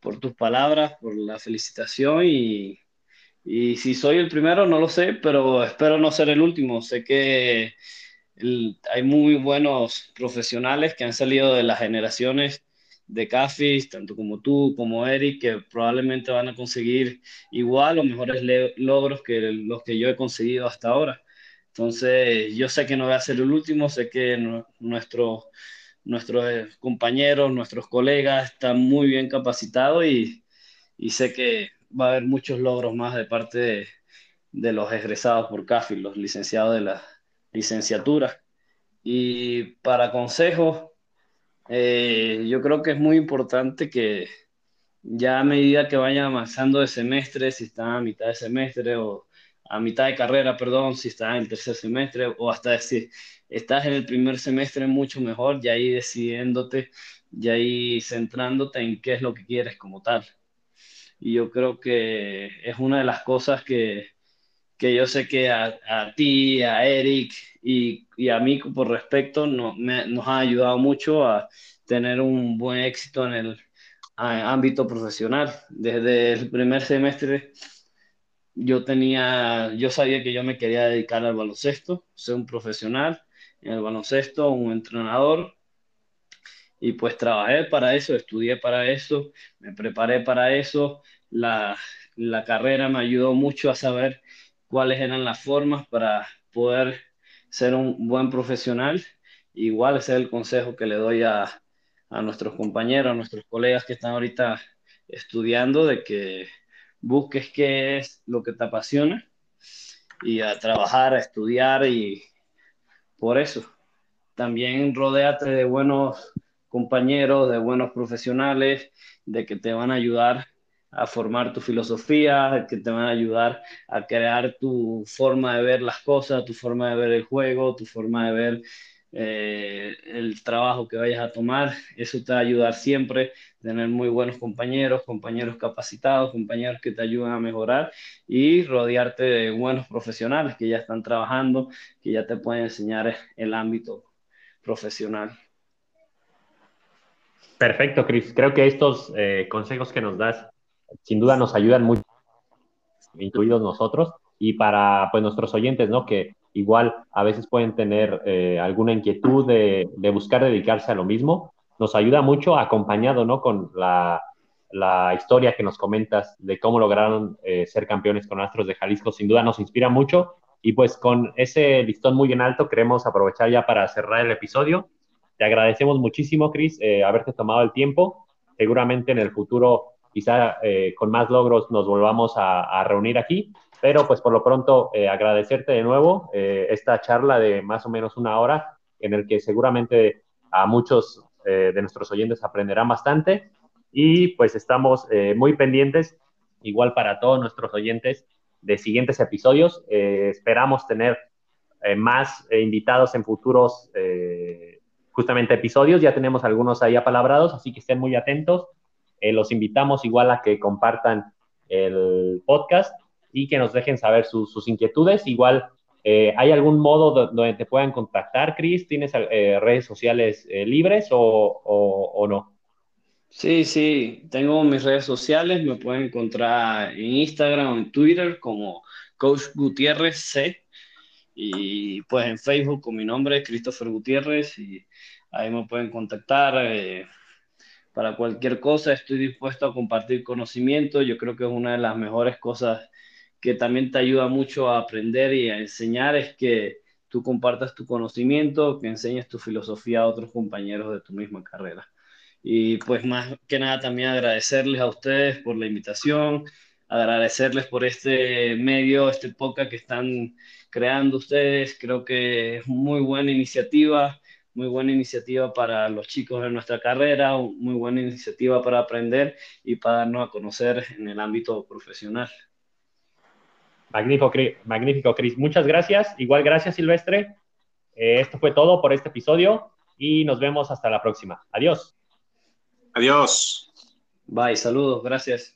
por tus palabras, por la felicitación y, y si soy el primero no lo sé, pero espero no ser el último. Sé que hay muy buenos profesionales que han salido de las generaciones de CAFIS, tanto como tú, como Eric, que probablemente van a conseguir igual o mejores logros que los que yo he conseguido hasta ahora. Entonces, yo sé que no voy a ser el último, sé que nuestros compañeros, nuestros colegas están muy bien capacitados y, y, sé que va a haber muchos logros más de parte de, los egresados por CAFI, los licenciados de la licenciatura. Y para consejos, eh, yo creo que es muy importante que ya a medida que vayan avanzando de semestre, si están a mitad de semestre o a mitad de carrera, perdón, si estás en el tercer semestre o hasta si estás en el primer semestre, mucho mejor, ya ahí decidiéndote, ya ahí centrándote en qué es lo que quieres como tal. Y yo creo que es una de las cosas que, que yo sé que a, a ti, a Eric y, y, a mí por respecto no, me, nos ha ayudado mucho a tener un buen éxito en el ámbito profesional. Desde el primer semestre yo tenía, yo sabía que yo me quería dedicar al baloncesto, ser un profesional en el baloncesto, un entrenador, y pues trabajé para eso, estudié para eso, me preparé para eso, la, la carrera me ayudó mucho a saber cuáles eran las formas para poder ser un buen profesional. Igual ese es el consejo que le doy a, a nuestros compañeros, a nuestros colegas que están ahorita estudiando, de que busques qué es lo que te apasiona y a trabajar, a estudiar y por eso también rodeate de buenos compañeros, de buenos profesionales, de que te van a ayudar a formar tu filosofía, que te van a ayudar a crear tu forma de ver las cosas, tu forma de ver el juego, tu forma de ver eh, el trabajo que vayas a tomar. Eso te va a ayudar siempre, tener muy buenos compañeros, compañeros capacitados, compañeros que te ayudan a mejorar y rodearte de buenos profesionales que ya están trabajando, que ya te pueden enseñar el ámbito profesional. Perfecto, Cris. Creo que estos eh, consejos que nos das sin duda nos ayudan mucho, incluidos nosotros, y para pues nuestros oyentes, ¿no? Que igual a veces pueden tener eh, alguna inquietud de, de, buscar dedicarse a lo mismo, nos ayuda mucho acompañado, ¿no? Con la, la historia que nos comentas de cómo lograron eh, ser campeones con Astros de Jalisco, sin duda nos inspira mucho. Y pues con ese listón muy en alto queremos aprovechar ya para cerrar el episodio. Te agradecemos muchísimo, Cris, eh, haberte tomado el tiempo. Seguramente en el futuro quizá eh, con más logros nos volvamos a, reunir aquí, pero pues por lo pronto eh, agradecerte de nuevo eh, esta charla de más o menos una hora en el que seguramente a muchos de nuestros oyentes aprenderán bastante y pues estamos muy pendientes, igual para todos nuestros oyentes, de siguientes episodios. esperamos tener más invitados en futuros justamente episodios, ya tenemos algunos ahí apalabrados, así que estén muy atentos eh, los invitamos igual a que compartan el podcast y que nos dejen saber sus inquietudes. Igual, eh, ¿hay algún modo donde te puedan contactar, Chris? ¿Tienes eh, redes sociales libres o, no? Sí, sí, tengo mis redes sociales, me pueden encontrar en Instagram o en Twitter como Coach Gutiérrez C. Y pues en Facebook con mi nombre, Christopher Gutiérrez, y ahí me pueden contactar para cualquier cosa, estoy dispuesto a compartir conocimiento. Yo creo que es una de las mejores cosas que también te ayuda mucho a aprender y a enseñar es que tú compartas tu conocimiento, que enseñes tu filosofía a otros compañeros de tu misma carrera. Y pues más que nada también agradecerles a ustedes por la invitación, agradecerles por este medio, este podcast que están creando ustedes. Creo que es muy buena iniciativa muy buena iniciativa para los chicos de nuestra carrera, muy buena iniciativa para aprender y para darnos a conocer en el ámbito profesional. Magnífico, magnífico, Cris. Muchas gracias. Igual gracias, Silvestre. Eh, esto fue todo por este episodio y nos vemos hasta la próxima. Adiós. Adiós. Bye, saludos, gracias.